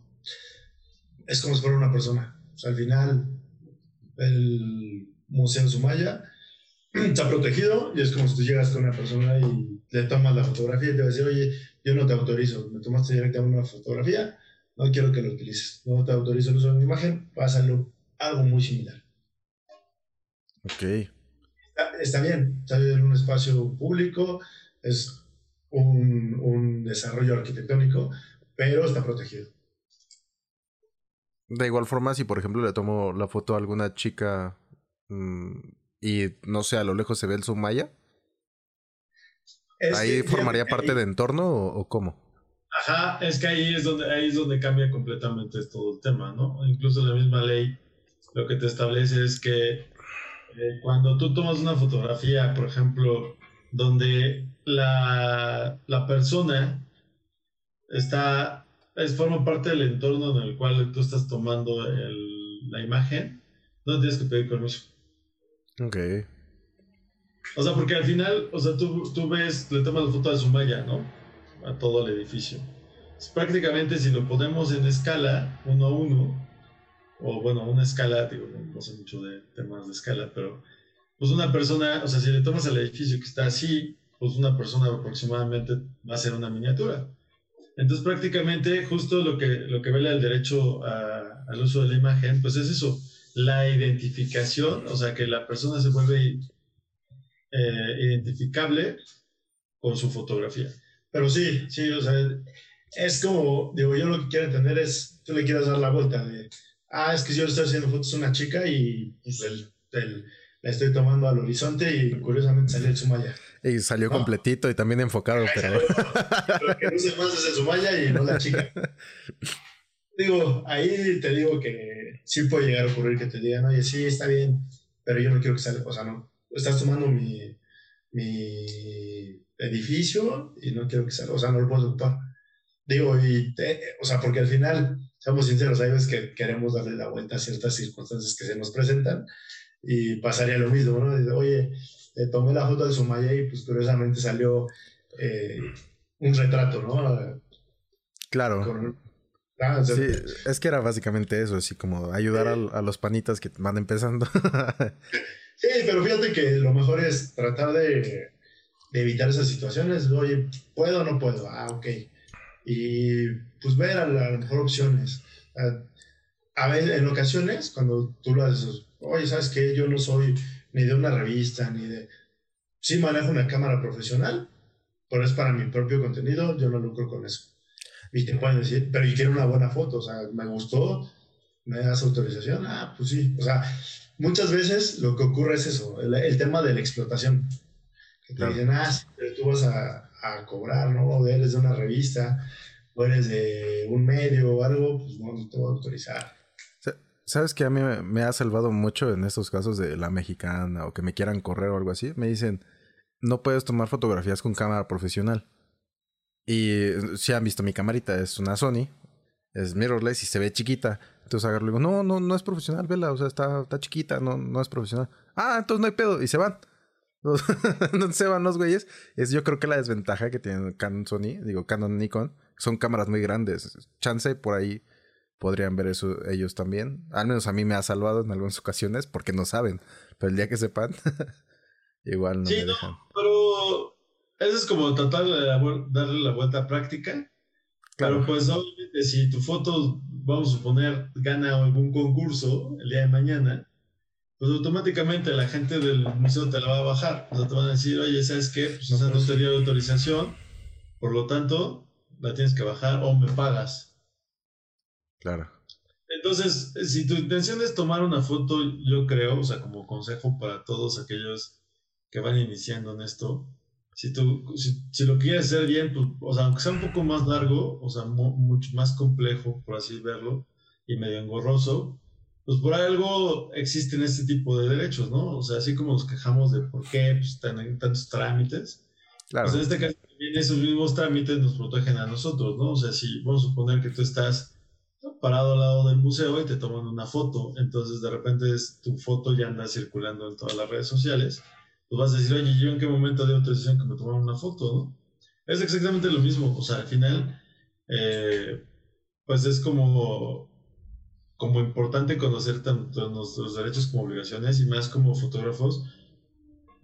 es como si fuera una persona al final, el Museo Sumaya está protegido y es como si tú llegas con una persona y le tomas la fotografía y te va a decir, oye, yo no te autorizo, me tomaste directamente una fotografía, no quiero que lo utilices, no te autorizo el uso de mi imagen, pásalo algo muy similar. Ok. Está, bien, está en un espacio público, es un, un desarrollo arquitectónico, pero está protegido. De igual forma, si por ejemplo le tomo la foto a alguna chica mm, y no sé, a lo lejos se ve el Sumaya, ¿ahí formaría parte de entorno o, cómo? Ajá, es que ahí es donde ahí es donde cambia completamente todo el tema, ¿no? Incluso la misma ley lo que te establece es que eh, cuando tú tomas una fotografía, por ejemplo, donde la, la persona está es, forma parte del entorno en el cual tú estás tomando el, la imagen, no tienes que pedir permiso. Ok. O sea, porque al final, o sea, tú, tú ves, le tomas la foto de Sumaya, ¿no? A todo el edificio. prácticamente si lo ponemos en escala, uno a uno, o bueno, una escala, digo, no, sé mucho de temas de escala, pero pues una persona, o sea, si le tomas al edificio que está así, pues una persona aproximadamente va a ser una miniatura. Entonces prácticamente justo lo que, lo que vela el derecho al uso de la imagen, pues es eso, la identificación, o sea, que la persona se vuelve eh, identificable con su fotografía. Pero sí, sí, o sea, es como, digo, yo lo que quiero entender es, tú le quieres dar la vuelta de, ah, es que yo le estoy haciendo fotos a una chica y pues el, el la estoy tomando al horizonte y curiosamente salió el Sumaya. Y salió completito y también enfocado, pero... Lo que luce más es el Sumaya y no la chica. (laughs) Digo, ahí te digo que sí puede llegar a ocurrir que te digan, oye, sí, está bien, pero yo no quiero que salga, o sea, no, estás tomando mi, mi edificio y no quiero que salga, o sea, no lo puedo ocupar. Digo, y, o sea, porque al final, seamos sinceros, hay veces que queremos darle la vuelta a ciertas circunstancias que se nos presentan y pasaría lo mismo, ¿no? Dice, oye, tomé la foto de Sumaya y pues curiosamente salió eh, un retrato, ¿no? Claro. Ah, sí, es que era básicamente eso, así como ayudar a, los panitas que van empezando. (laughs) sí, pero fíjate que lo mejor es tratar de, de evitar esas situaciones. Oye, ¿puedo o no puedo? Ah, ok. Y pues ver a, lo mejor opciones. A, ver, en ocasiones, cuando tú lo haces, oye, ¿sabes qué? Yo no soy ni de una revista, ni de... Sí manejo una cámara profesional, pero es para mi propio contenido, yo no lucro con eso. Y te pueden decir, pero yo quiero una buena foto, o sea, me gustó, me das autorización, ah, pues sí, o sea, muchas veces lo que ocurre es eso, el, tema de la explotación. Que te dicen, ah, pero tú vas a, a, cobrar, ¿no? O eres de una revista, o eres de un medio o algo, pues no, te voy a autorizar. ¿Sabes que a mí me ha salvado mucho en estos casos de la mexicana o que me quieran correr o algo así? Me dicen, no puedes tomar fotografías con cámara profesional. Y si han visto mi camarita, es una Sony, es mirrorless y se ve chiquita. Entonces agarro y digo, no, no, no es profesional, vela, o sea, está, está chiquita, no, no es profesional. Ah, entonces no hay pedo, y se van. Entonces (laughs) se van los güeyes. Es yo creo que la desventaja que tienen Canon Sony, digo Canon Nikon, son cámaras muy grandes. Chance por ahí podrían ver eso ellos también. Al menos a mí me ha salvado en algunas ocasiones porque no saben. Pero el día que sepan, (laughs) igual no sí, No, pero eso es como tratar de darle la vuelta práctica. Claro. Pero pues obviamente si tu foto vamos a suponer, gana algún concurso el día de mañana, pues automáticamente la gente del museo te la va a bajar. O sea, te van a decir, oye, ¿sabes qué? Pues o sea, no te dio autorización, por lo tanto, la tienes que bajar o me pagas. Claro. Entonces, si tu intención es tomar una foto, yo creo, o sea, como consejo para todos aquellos que van iniciando en esto, si tú, si, lo quieres hacer bien, pues, o sea, aunque sea un poco más largo, o sea, mucho más complejo, por así verlo, y medio engorroso, pues por algo existen este tipo de derechos, ¿no? O sea, así como nos quejamos de por qué pues, están tantos trámites, claro. pues en este caso también esos mismos trámites nos protegen a nosotros, ¿no? O sea, si vamos a suponer que tú estás parado al lado del museo y te toman una foto, entonces de repente tu foto ya anda circulando en todas las redes sociales, pues vas a decir, oye, ¿yo en qué momento de autorización que me tomaron una foto, no? Es exactamente lo mismo, o sea, al final, eh, pues es como, como importante conocer tanto nuestros derechos como obligaciones y más como fotógrafos.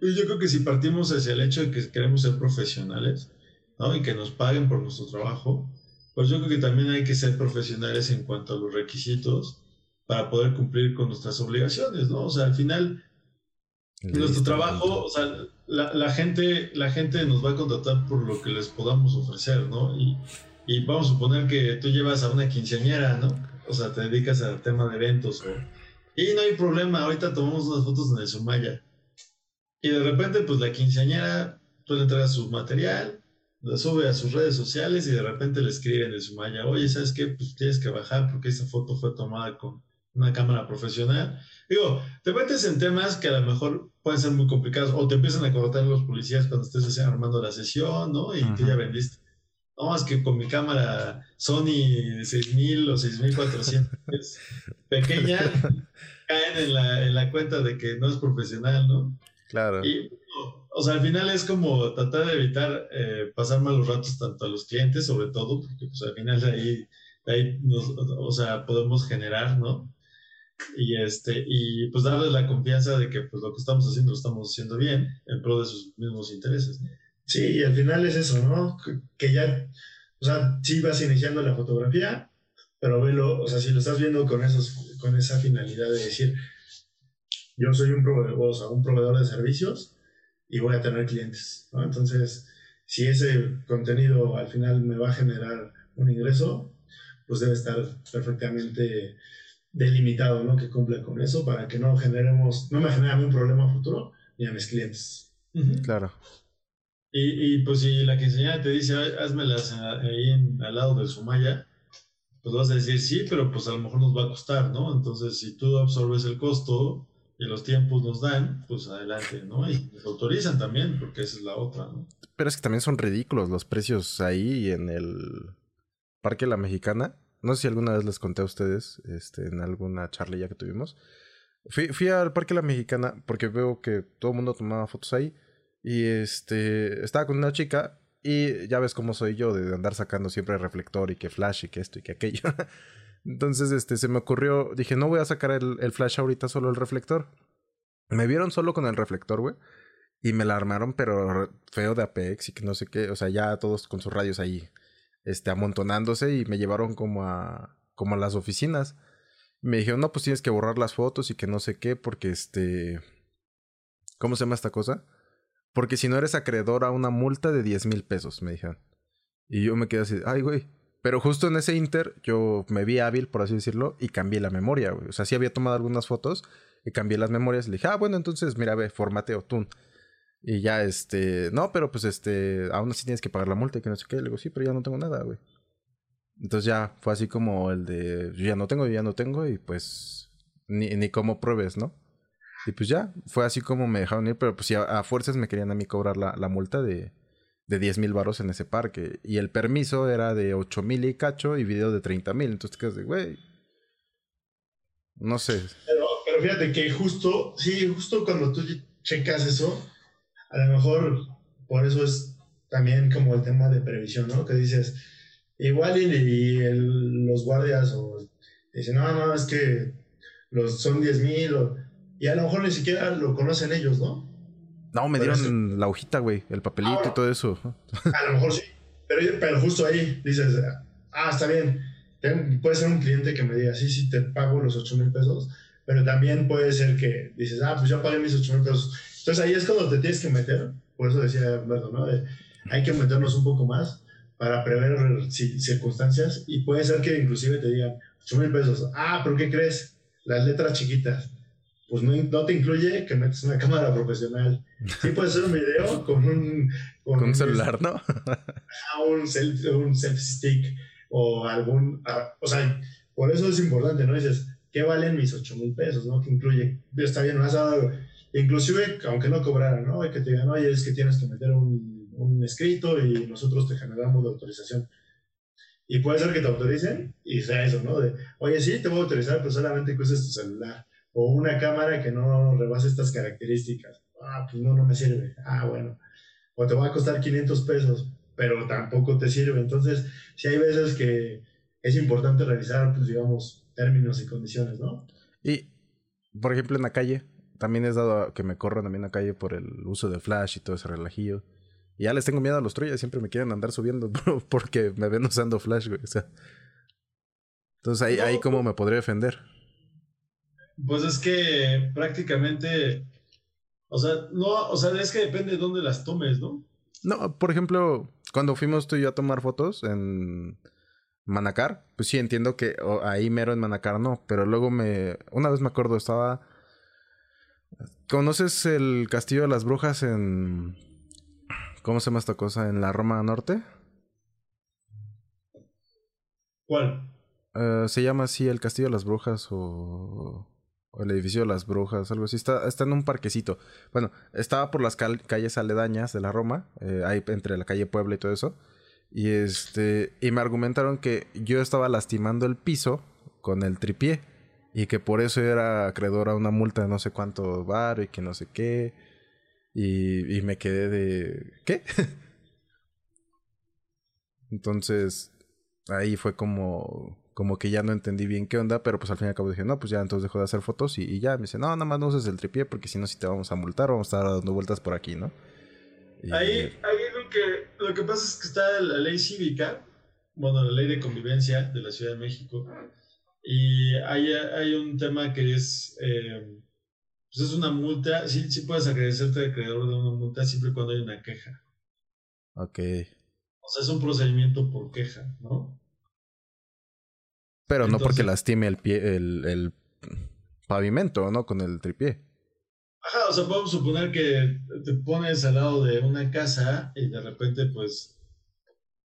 Y yo creo que si partimos hacia el hecho de que queremos ser profesionales, ¿no? Y que nos paguen por nuestro trabajo, pues yo creo que también hay que ser profesionales en cuanto a los requisitos para poder cumplir con nuestras obligaciones, ¿no? O sea, al final nuestro trabajo, o sea, la, gente, la gente nos va a contratar por lo que les podamos ofrecer, ¿no? Y, y, vamos a suponer que tú llevas a una quinceañera, ¿no? O sea, te dedicas al tema de eventos. y no hay problema, ahorita tomamos unas fotos en el Sumaya. Y de repente, pues la quinceañera, tú le entregas su material, lo sube a sus redes sociales y de repente le escriben en Sumaya, oye, ¿sabes qué? Pues tienes que bajar porque esa foto fue tomada con una cámara profesional. Digo, te metes en temas que a lo mejor pueden ser muy complicados o te empiezan a cortar los policías cuando estés armando la sesión, ¿no? Y tú ya vendiste. No, es que con mi cámara Sony 6000 o 6400 (laughs) pequeña, (laughs) caen en la, en la cuenta de que no es profesional, ¿no? Claro. Y, o sea, al final es como tratar de evitar eh, pasar malos ratos tanto a los clientes, sobre todo, porque pues al final de ahí, de ahí nos, o sea, podemos generar, ¿no? y este y pues darles la confianza de que pues lo que estamos haciendo lo estamos haciendo bien en pro de sus mismos intereses. Sí, y al final es eso, ¿no? Que, ya, o sea, sí vas iniciando la fotografía, pero velo, o sea, si lo estás viendo con esos con esa finalidad de decir yo soy un proveedor, o sea, un proveedor de servicios y voy a tener clientes, ¿no? Entonces, si ese contenido al final me va a generar un ingreso, pues debe estar perfectamente delimitado, ¿no? Que cumpla con eso para que no generemos, no me genere un problema futuro ni a mis clientes. Claro. Y, y, pues si la quinceañera te dice, házmelas ahí al lado de Sumaya, pues vas a decir, sí, pero pues a lo mejor nos va a costar, ¿no? Entonces, si tú absorbes el costo y los tiempos nos dan, pues adelante, ¿no? Y nos autorizan también, porque esa es la otra, ¿no? Pero es que también son ridículos los precios ahí en el Parque La Mexicana. No sé si alguna vez les conté a ustedes este, en alguna charla que tuvimos. Fui, fui al Parque La Mexicana porque veo que todo el mundo tomaba fotos ahí. Y este estaba con una chica y ya ves cómo soy yo de andar sacando siempre el reflector y que flash y que esto y que aquello. (laughs) Entonces este se me ocurrió, dije, no voy a sacar el, flash ahorita, solo el reflector. Me vieron solo con el reflector, güey. Y me la armaron, pero feo de Apex y que no sé qué. O sea, ya todos con sus radios ahí, este, amontonándose y me llevaron como a, como a las oficinas. Me dijeron, no, pues tienes que borrar las fotos y que no sé qué, porque este... ¿Cómo se llama esta cosa? Porque si no eres acreedor a una multa de 10 mil pesos, me dijeron. Y yo me quedé así, ay, güey. Pero justo en ese inter, yo me vi hábil, por así decirlo, y cambié la memoria, güey. O sea, sí había tomado algunas fotos y cambié las memorias. Le dije, ah, bueno, entonces, mira, ve, formateo, tú. Y ya, este, no, pero pues, este, aún así tienes que pagar la multa y que no sé qué. Le digo, sí, pero ya no tengo nada, güey. Entonces ya fue así como el de, yo ya no tengo, yo ya no tengo, y pues, ni, ni cómo pruebes, ¿no? Y pues ya, fue así como me dejaron ir, pero pues sí, a, fuerzas me querían a mí cobrar la, multa de, de 10 mil varos en ese parque. Y el permiso era de 8 mil y cacho y video de 30 mil. Entonces te quedas de, güey. No sé. Pero, fíjate que justo, sí, justo cuando tú checas eso, a lo mejor por eso es también como el tema de previsión, ¿no? Que dices, igual y, los guardias o dicen, no, no, es que los, son 10 mil y a lo mejor ni siquiera lo conocen ellos, ¿no? No, me dieron la hojita, güey, el papelito y todo eso. A lo mejor sí, pero, pero justo ahí dices, ah, está bien, puede ser un cliente que me diga, sí, sí, te pago los 8 mil pesos, pero también puede ser que dices, ah, pues yo pagué mis 8 mil pesos entonces ahí es cuando te tienes que meter, por eso decía Alberto, ¿no? hay que meternos un poco más para prever circunstancias y puede ser que inclusive te digan 8 mil pesos. Ah, pero ¿qué crees? Las letras chiquitas. Pues no, no, te incluye que metes una cámara profesional. Sí puedes hacer un video con un... Con, un celular, ¿no? un, selfie, un selfie stick o algún... Ah, o sea, por eso es importante, ¿no? Dices, ¿qué valen mis 8 mil pesos, no? Que incluye... Está bien, no has dado Inclusive, aunque no cobraran, ¿no? Hay que te digan, oye, es que tienes que meter un, un escrito y nosotros te generamos la autorización. Y puede ser que te autoricen y sea eso, ¿no? De, oye, sí, te voy a autorizar, pero solamente que uses tu celular. O una cámara que no rebase estas características. Ah, pues no, no me sirve. Ah, bueno. O te va a costar 500 pesos, pero tampoco te sirve. Entonces, sí hay veces que es importante revisar, pues digamos, términos y condiciones, ¿no? Y, por ejemplo, en la calle, también es dado que me corran también en la calle por el uso de flash y todo ese relajillo. Y ya les tengo miedo a los troyas, siempre me quieren andar subiendo (laughs) porque me ven usando flash, güey. O sea. Entonces ahí, ahí cómo me podría defender. Pues es que prácticamente, o sea, no, o sea, es que depende de dónde las tomes, ¿no? No, por ejemplo, cuando fuimos tú y yo a tomar fotos en Manacar, pues sí entiendo que ahí mero en Manacar no, pero luego me, una vez me acuerdo, estaba ¿Conoces el Castillo de las Brujas en... ¿Cómo se llama esta cosa? ¿En la Roma Norte? ¿Cuál? Eh, se llama así el Castillo de las Brujas o... o, el Edificio de las Brujas, algo así. Está, está en un parquecito. Bueno, estaba por las calles aledañas de la Roma, eh, ahí entre la calle Puebla y todo eso. Y este... Y me argumentaron que yo estaba lastimando el piso con el tripié y que por eso era acreedor a una multa de no sé cuánto bar y que no sé qué. Y, y me quedé de... ¿Qué? (laughs) Entonces, ahí fue como, como que ya no entendí bien qué onda, pero pues al fin y al cabo dije, no, pues ya entonces dejó de hacer fotos y, ya me dice, no, nada más no uses el tripié porque si no, si te vamos a multar, vamos a estar dando vueltas por aquí, ¿no? Ahí, ahí lo, que, lo que pasa es que está la ley cívica, bueno, la ley de convivencia de la Ciudad de México, y hay, hay un tema que es, eh, pues es una multa, sí, sí puedes agradecerte de acreedor de una multa siempre y cuando hay una queja. Ok. O sea, es un procedimiento por queja, ¿no? Pero no porque lastime el pie, el, el pavimento, ¿no? Con el tripié. Ajá, o sea, podemos suponer que te pones al lado de una casa y de repente, pues,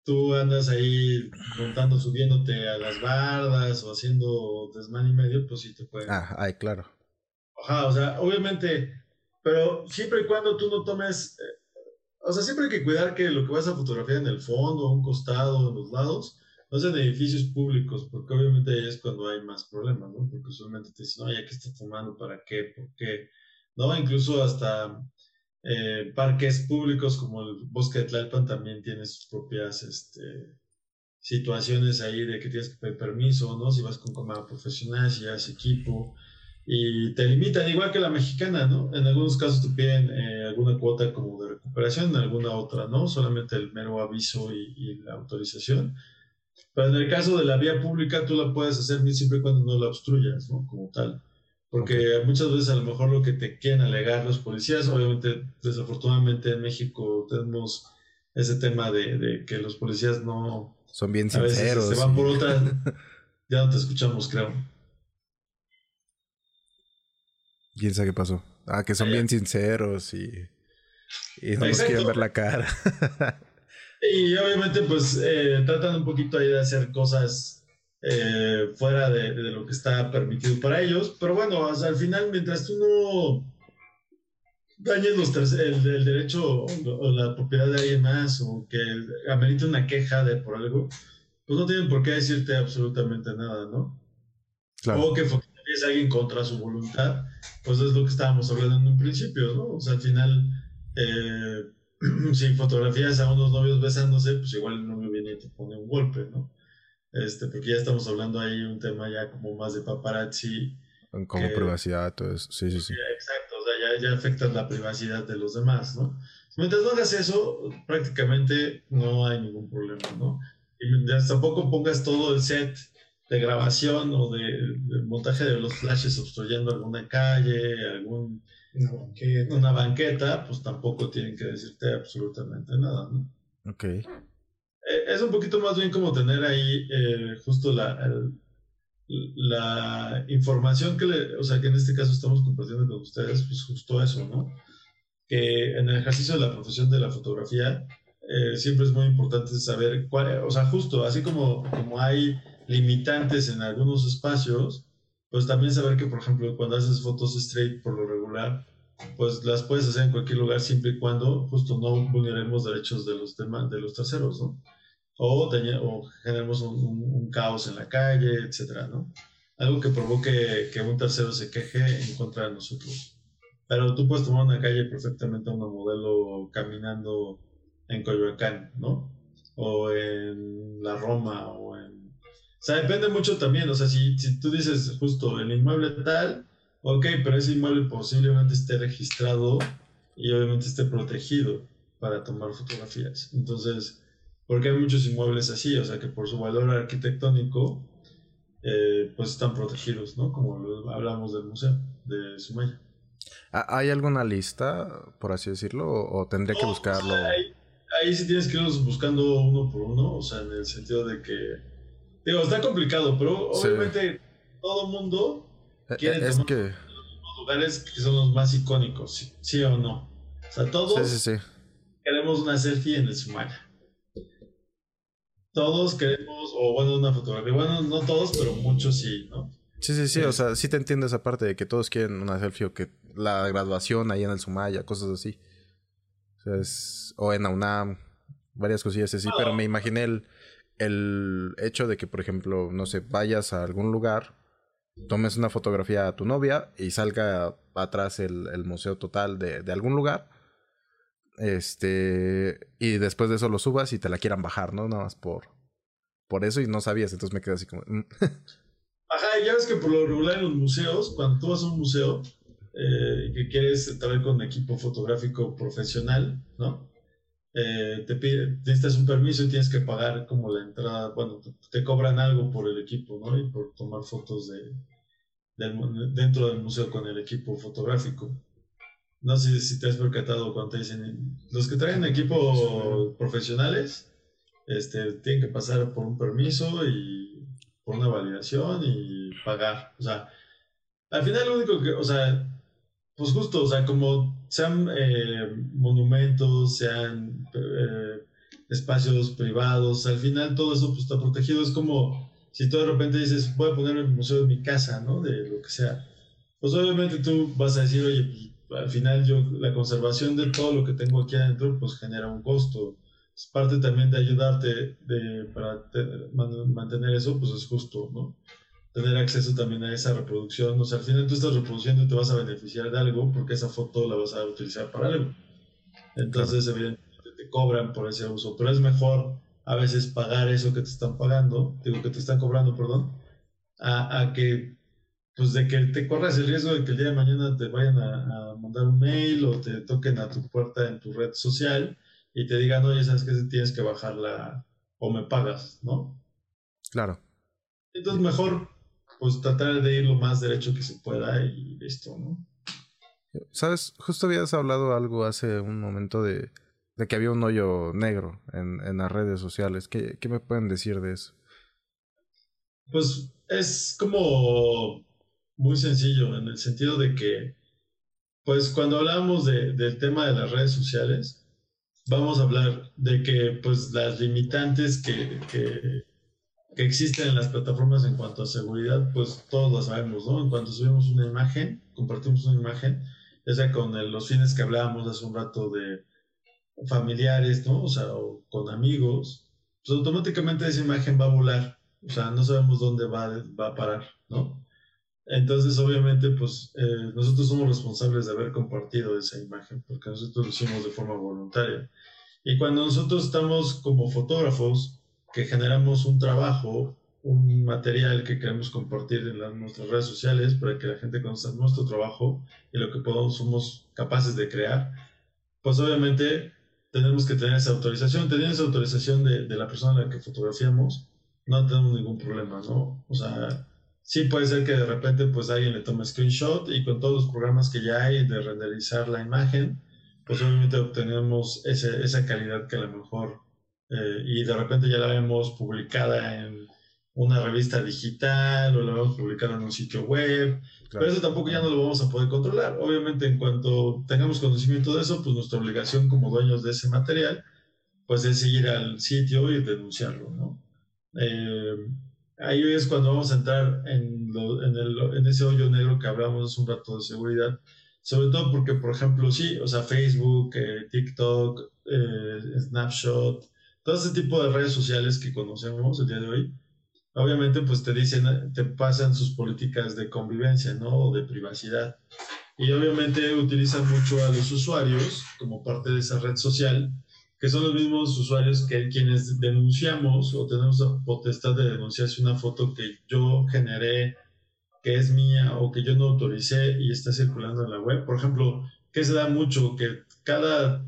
tú andas ahí montando, subiéndote a las bardas o haciendo desmán y medio, pues sí te pueden. Ah, ay, claro. Ajá, o sea, obviamente, pero siempre y cuando tú no tomes, eh, o sea, siempre hay que cuidar que lo que vas a fotografiar en el fondo, un costado, en los lados, no edificios públicos, porque obviamente ahí es cuando hay más problemas, ¿no? Porque usualmente te dicen, oye, ¿qué estás fumando? ¿Para qué? ¿Por qué? ¿No? Incluso hasta eh, parques públicos como el Bosque de Tlalpan también tiene sus propias este, situaciones ahí de que tienes que pedir permiso, ¿no? Si vas con cámara profesional, si llevas equipo. y te limitan, igual que la mexicana, ¿no? En algunos casos te piden eh, alguna cuota como de recuperación, en alguna otra, ¿no? Solamente el mero aviso y, la autorización. Pero en el caso de la vía pública, tú la puedes hacer siempre y cuando no la obstruyas, ¿no? Como tal. Porque muchas veces a lo mejor lo que te quieren alegar los policías, obviamente, desafortunadamente en México tenemos ese tema de, que los policías no... Son bien sinceros. se van por otra... (laughs) ya no te escuchamos, creo. ¿Quién sabe qué pasó? Ah, que son bien sinceros y, y no nos quieren ver la cara. (laughs) y obviamente pues eh, tratan un poquito ahí de hacer cosas eh, fuera de, lo que está permitido para ellos, pero bueno, al final mientras tú no dañes los el, derecho o, la propiedad de alguien más o que amerite una queja de por algo, pues no tienen por qué decirte absolutamente nada, ¿no? Claro. O que es alguien contra su voluntad, pues es lo que estábamos hablando en un principio, ¿no? O sea, al final, eh, (clears throat) si fotografías a unos novios besándose, pues igual el novio viene y te pone un golpe, ¿no? Este, porque ya estamos hablando ahí un tema ya como más de paparazzi. Como privacidad, todo eso. Sí, sí, sí. Exacto, o sea, ya, ya afectas la privacidad de los demás, ¿no? Mientras no hagas eso, prácticamente no hay ningún problema, ¿no? Y mientras tampoco pongas todo el set de grabación o de, montaje de los flashes obstruyendo alguna calle, algún, una banqueta, pues tampoco tienen que decirte absolutamente nada, ¿no? Ok. Eh, es un poquito más bien como tener ahí eh, justo la, la información que, le, o sea, que en este caso estamos compartiendo con ustedes, pues justo eso, ¿no? Que en el ejercicio de la profesión de la fotografía eh, siempre es muy importante saber cuál, o sea, justo, así como, como hay limitantes en algunos espacios, pues también saber que, por ejemplo, cuando haces fotos straight por lo regular, pues las puedes hacer en cualquier lugar siempre y cuando justo no vulneremos derechos de los, demás, de los terceros, ¿no? O, o generemos un, caos en la calle, etcétera, ¿no? Algo que provoque que un tercero se queje en contra de nosotros. Pero tú puedes tomar una calle perfectamente a una modelo caminando en Coyoacán, ¿no? O en la Roma o en sea, depende mucho también, o sea, si, si tú dices justo el inmueble tal, ok, pero ese inmueble posiblemente esté registrado y obviamente esté protegido para tomar fotografías. Entonces, porque hay muchos inmuebles así, o sea, que por su valor arquitectónico, eh, pues están protegidos, ¿no? Como hablamos del museo de Sumaya. ¿Hay alguna lista, por así decirlo, o, tendría que buscarlo? ahí, ahí, sí tienes que irlos buscando uno por uno, o sea, en el sentido de que Digo, está complicado, pero obviamente todo mundo eh, quiere eh, es tomar que... los lugares que son los más icónicos, ¿sí, o no? O sea, todos queremos una selfie en el Sumaya. Todos queremos, o bueno, una fotografía. Bueno, no todos, pero muchos sí, ¿no? Sí, sí, sí, o sea, sí te entiendo esa parte de que todos quieren una selfie o que la graduación ahí en el Sumaya, cosas así. O, sea, es, o en la UNAM, varias cosillas así, pero me imaginé el, el hecho de que, por ejemplo, no sé, vayas a algún lugar, tomes una fotografía a tu novia y salga atrás el, museo total de, de, algún lugar. Este, y después de eso lo subas y te la quieran bajar, ¿no? Nada más por, por eso y no sabías, entonces me quedé así como... Mm". (laughs) Ajá, ya ves que por lo regular en los museos, cuando tú vas a un museo eh, que quieres estar con equipo fotográfico profesional, ¿no? Eh, te pide, necesitas un permiso y tienes que pagar como la entrada, bueno, te, cobran algo por el equipo, ¿no? Y por tomar fotos de, dentro del museo con el equipo fotográfico. No sé si te has percatado cuando te dicen, los que traen equipo profesionales, este, tienen que pasar por un permiso y por una validación y pagar. O sea, al final lo único que, o sea, pues justo, o sea, como sean eh, monumentos, sean eh, espacios privados, al final todo eso pues, está protegido. Es como si tú de repente dices, voy a poner el museo de mi casa, ¿no? De lo que sea. Pues obviamente tú vas a decir, oye, pues, al final yo, la conservación de todo lo que tengo aquí adentro, pues genera un costo. Es parte también de ayudarte de, para mantener eso, pues es justo, ¿no? tener acceso también a esa reproducción. O sea, al final tú estás reproduciendo y te vas a beneficiar de algo porque esa foto la vas a utilizar para algo. Entonces, evidentemente, te cobran por ese uso. Pero es mejor a veces pagar eso que te están pagando, digo que te están cobrando, perdón, a, a que pues de que te corras el riesgo de que el día de mañana te vayan a, mandar un mail o te toquen a tu puerta en tu red social y te digan, oye, sabes que tienes que bajarla o me pagas, ¿no? Claro. Entonces mejor pues tratar de ir lo más derecho que se pueda y listo, ¿no? Sabes, justo habías hablado algo hace un momento de, que había un hoyo negro en, en las redes sociales. ¿Qué, ¿Qué, me pueden decir de eso? Pues es como muy sencillo en el sentido de que, pues cuando hablamos de, del tema de las redes sociales, vamos a hablar de que pues las limitantes que, que que existen en las plataformas en cuanto a seguridad, pues todos lo sabemos, ¿no? En cuanto subimos una imagen, compartimos una imagen, ya sea con los fines que hablábamos hace un rato de familiares, ¿no? O sea, o con amigos, pues automáticamente esa imagen va a volar, o sea, no sabemos dónde va, va a parar, ¿no? Entonces, obviamente, pues eh, nosotros somos responsables de haber compartido esa imagen, porque nosotros lo hicimos de forma voluntaria. Y cuando nosotros estamos como fotógrafos, que generamos un trabajo, un material que queremos compartir en nuestras redes sociales para que la gente conozca nuestro trabajo y lo que podamos, somos capaces de crear, pues obviamente tenemos que tener esa autorización. Teniendo esa autorización de, de la persona a la que fotografiamos, no tenemos ningún problema, ¿no? O sea, sí puede ser que de repente pues alguien le tome screenshot y con todos los programas que ya hay de renderizar la imagen, pues obviamente obtenemos ese, esa calidad que a lo mejor eh, y de repente ya la vemos publicada en una revista digital o la vemos publicada en un sitio web, pero eso tampoco ya no lo vamos a poder controlar. Obviamente en cuanto tengamos conocimiento de eso, pues nuestra obligación como dueños de ese material, pues es ir al sitio y denunciarlo, ¿no? Eh, ahí es cuando vamos a entrar en, en, el, en, ese hoyo negro que hablamos hace un rato de seguridad, sobre todo porque, por ejemplo, sí, o sea, Facebook, eh, TikTok, Snapshot, todo ese tipo de redes sociales que conocemos el día de hoy, obviamente pues te dicen, te pasan sus políticas de convivencia, ¿no? O de privacidad. Y obviamente utilizan mucho a los usuarios como parte de esa red social, que son los mismos usuarios que quienes denunciamos o tenemos la potestad de denunciar si una foto que yo generé, que es mía o que yo no autoricé y está circulando en la web. Por ejemplo, que se da mucho que cada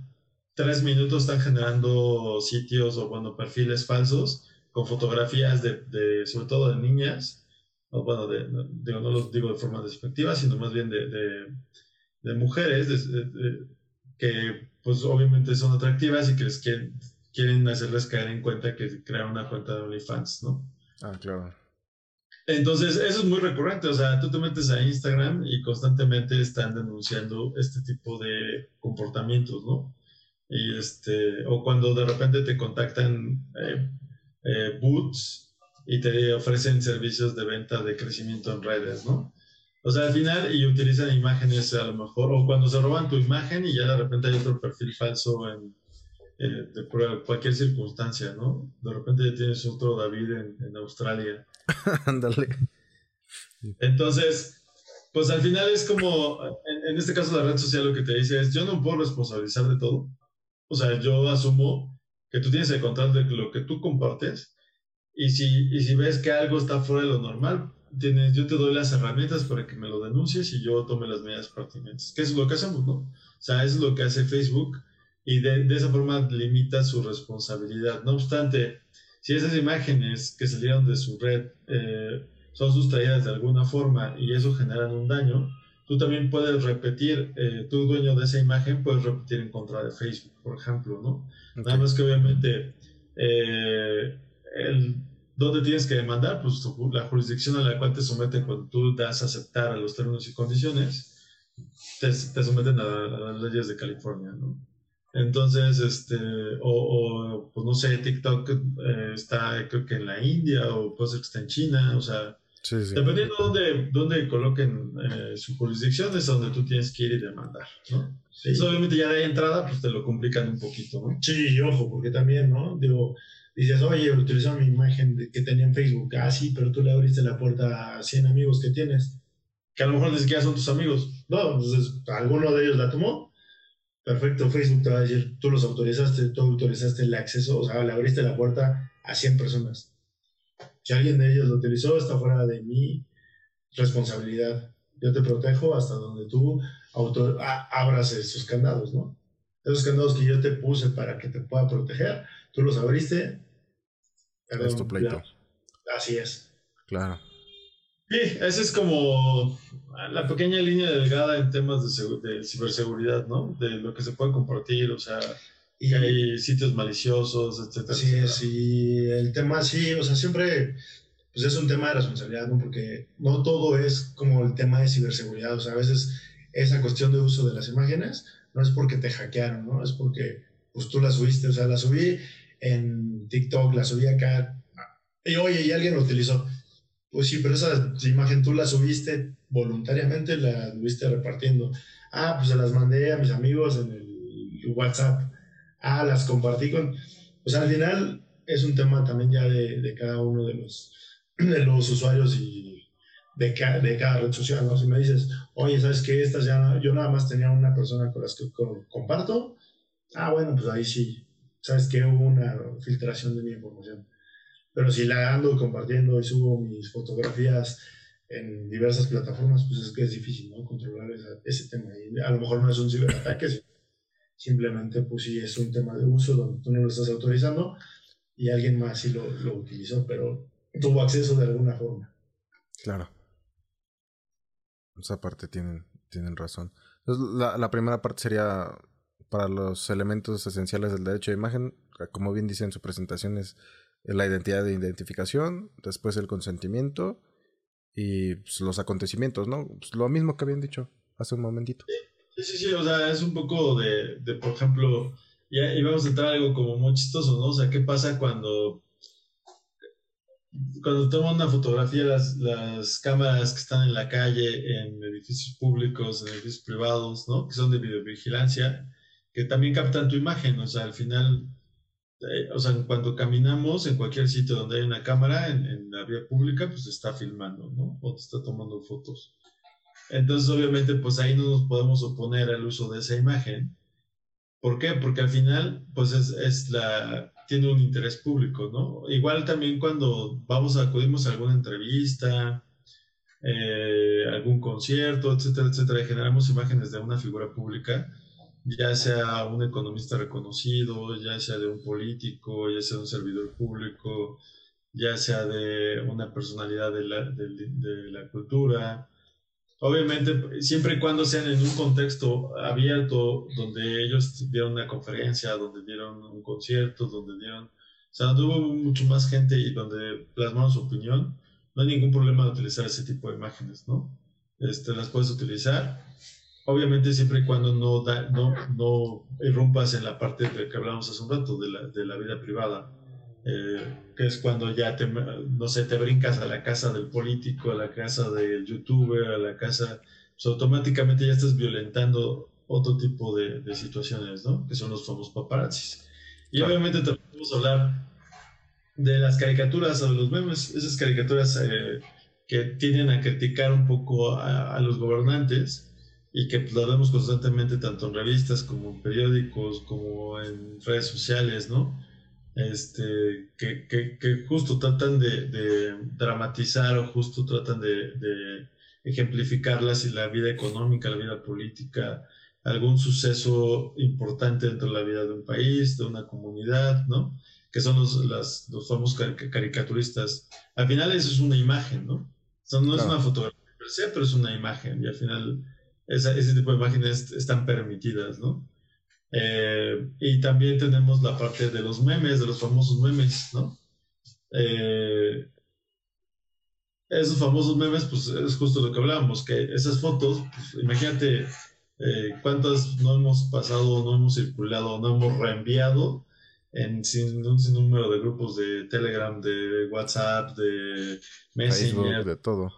tres minutos están generando sitios o, bueno, perfiles falsos con fotografías de, sobre todo de niñas, o bueno, de, digo, no los digo de forma despectiva, sino más bien de, de mujeres que pues obviamente son atractivas y que les quieren, quieren hacerles caer en cuenta que crean una cuenta de OnlyFans, ¿no? Ah, claro. Entonces, eso es muy recurrente, o sea, tú te metes a Instagram y constantemente están denunciando este tipo de comportamientos, ¿no? Y este, o cuando de repente te contactan eh, eh, boots y te ofrecen servicios de venta de crecimiento en redes, ¿no? O sea, al final, y utilizan imágenes a lo mejor, o cuando se roban tu imagen y ya de repente hay otro perfil falso en eh, de cualquier circunstancia, ¿no? De repente tienes otro David en, en Australia. (laughs) Ándale. Entonces, pues al final es como, en, en, este caso la red social lo que te dice es, yo no puedo responsabilizar de todo, o sea, yo asumo que tú tienes el control de lo que tú compartes y si, y si ves que algo está fuera de lo normal, tienes, yo te doy las herramientas para que me lo denuncies y yo tome las medidas pertinentes. Que es lo que hacemos, ¿no? O sea, es lo que hace Facebook y de, esa forma limita su responsabilidad. No obstante, si esas imágenes que salieron de su red eh, son sustraídas de alguna forma y eso genera un daño, tú también puedes repetir, eh, tú dueño de esa imagen, puedes repetir en contra de Facebook, por ejemplo, ¿no? Nada más que obviamente, eh, el, ¿dónde tienes que demandar? Pues la jurisdicción a la cual te someten cuando tú das a aceptar a los términos y condiciones, te, te someten a, las leyes de California, ¿no? Entonces, este, o, o pues no sé, TikTok eh, está creo que en la India o puede ser que está en China, o sea, Dependiendo de dónde, dónde coloquen eh, su jurisdicción, es donde tú tienes que ir y demandar, ¿no? Eso obviamente ya de entrada, pues te lo complican un poquito, ¿no? Sí, ojo, porque también, ¿no? Digo, dices, oye, utilizaron mi imagen que tenía en Facebook, ah, sí, pero tú le abriste la puerta a 100 amigos que tienes, que a lo mejor ni siquiera son tus amigos. No, entonces, alguno de ellos la tomó, perfecto, Facebook te va a decir, tú los autorizaste, tú autorizaste el acceso, o sea, le abriste la puerta a 100 personas si alguien de ellos lo utilizó, está fuera de mi responsabilidad. Yo te protejo hasta donde tú auto, abras esos candados, ¿no? Esos candados que yo te puse para que te pueda proteger, tú los abriste. es tu pleito. así es. Claro. Sí, esa es como la pequeña línea delgada en temas de, de, ciberseguridad, ¿no? De lo que se puede compartir, o sea, y hay sitios maliciosos, etcétera. Sí, sí, el tema sí, o sea, siempre pues es un tema de responsabilidad, ¿no? Porque no todo es como el tema de ciberseguridad, o sea, a veces esa cuestión de uso de las imágenes no es porque te hackearon, ¿no? Es porque pues tú la subiste, o sea, la subí en TikTok, la subí acá, y oye, y alguien lo utilizó pues sí, pero esa imagen tú la subiste voluntariamente, la estuviste repartiendo. Ah, pues se las mandé a mis amigos en el WhatsApp. Ah, las compartí con... Pues al final es un tema también ya de, cada uno de los, (clears throat) de los usuarios y de, de cada red social, ¿no? Si me dices, oye, ¿sabes qué? Estas ya, yo nada más tenía una persona con las que comparto. Ah, bueno, pues ahí sí. ¿Sabes qué? Hubo una filtración de mi información. Pero si la ando compartiendo y subo mis fotografías en diversas plataformas, pues es que es difícil, ¿no? Controlar ese tema. Y a lo mejor no es un ciberataque, simplemente pues sí es un tema de uso donde tú no lo estás autorizando y alguien más sí lo, lo utilizó, pero tuvo acceso de alguna forma. Claro. Esa parte tienen, tienen razón. Entonces, la, la primera parte sería para los elementos esenciales del derecho de imagen, como bien dice en su presentación, es la identidad de identificación, después el consentimiento y pues, los acontecimientos, ¿no? Pues, lo mismo que habían dicho hace un momentito. Sí, sí, sí, o sea, es un poco de, de por ejemplo, ya íbamos a entrar algo como muy chistoso, ¿no? O sea, ¿qué pasa cuando cuando toman una fotografía las, las cámaras que están en la calle, en edificios públicos, en edificios privados, ¿no? Que son de videovigilancia, que también captan tu imagen, o sea, al final eh, o sea, cuando caminamos en cualquier sitio donde hay una cámara en, la vía pública, pues está filmando, ¿no? O te está tomando fotos. Entonces, obviamente, pues ahí no nos podemos oponer al uso de esa imagen. ¿Por qué? Porque al final, pues es, es la, tiene un interés público, ¿no? Igual también cuando vamos a acudimos a alguna entrevista, eh, algún concierto, etcétera, etcétera, y generamos imágenes de una figura pública, ya sea un economista reconocido, ya sea de un político, ya sea de un servidor público, ya sea de una personalidad de la, de, la cultura. Obviamente, siempre y cuando sean en un contexto abierto, donde ellos dieron una conferencia, donde dieron un concierto, donde dieron, o sea, donde hubo mucho más gente y donde plasmaron su opinión, no hay ningún problema de utilizar ese tipo de imágenes, ¿no? Este, las puedes utilizar obviamente siempre y cuando no, no, no irrumpas en la parte de que hablamos hace un rato, de la, de la vida privada, eh, que es cuando ya te, no sé, te brincas a la casa del político, a la casa del youtuber, a la casa, pues automáticamente ya estás violentando otro tipo de, de situaciones, ¿no? Que son los famosos paparazzis. Y obviamente también vamos a hablar de las caricaturas o de los memes, esas caricaturas eh, que tienden a criticar un poco a, a los gobernantes y que pues, lo vemos constantemente tanto en revistas como en periódicos, como en redes sociales, ¿no? Este, que, que, que justo tratan de, de, dramatizar o justo tratan de, de ejemplificarlas y la vida económica, la vida política, algún suceso importante dentro de la vida de un país, de una comunidad, ¿no? Que son los, las, los famosos caricaturistas. Al final eso es una imagen, ¿no? O sea, no es una fotografía per se, pero es una imagen y al final ese tipo de imágenes están permitidas, ¿no? Eh, y también tenemos la parte de los memes, de los famosos memes, ¿no? Eh, esos famosos memes, pues es justo lo que hablábamos, que esas fotos, pues, imagínate eh, cuántas no hemos pasado, no hemos circulado, no hemos reenviado en un sinnúmero de grupos de Telegram, de WhatsApp, de Messenger, de todo.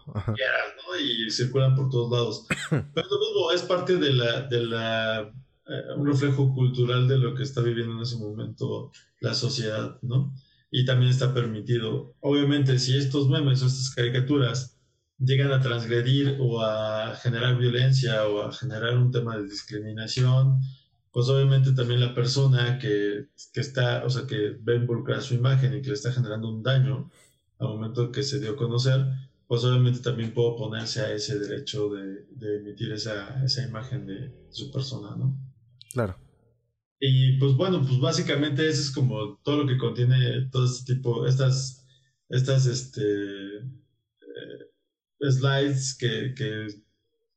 Y circulan por todos lados. (laughs) Pero lo mismo, es parte de la, de la eh, un reflejo cultural de lo que está viviendo en ese momento la sociedad, ¿no? Y también está permitido. Obviamente, si estos memes o estas caricaturas llegan a transgredir o a generar violencia o a generar un tema de discriminación, pues obviamente también la persona que, que, está, o sea, que ve involucrada su imagen y que le está generando un daño al momento que se dio a conocer, pues obviamente también puedo ponerse a ese derecho de, de emitir esa, esa, imagen de su persona, ¿no? Claro. Y pues bueno, pues básicamente eso es como todo lo que contiene todo este tipo, estas, estas, este, eh, slides que, que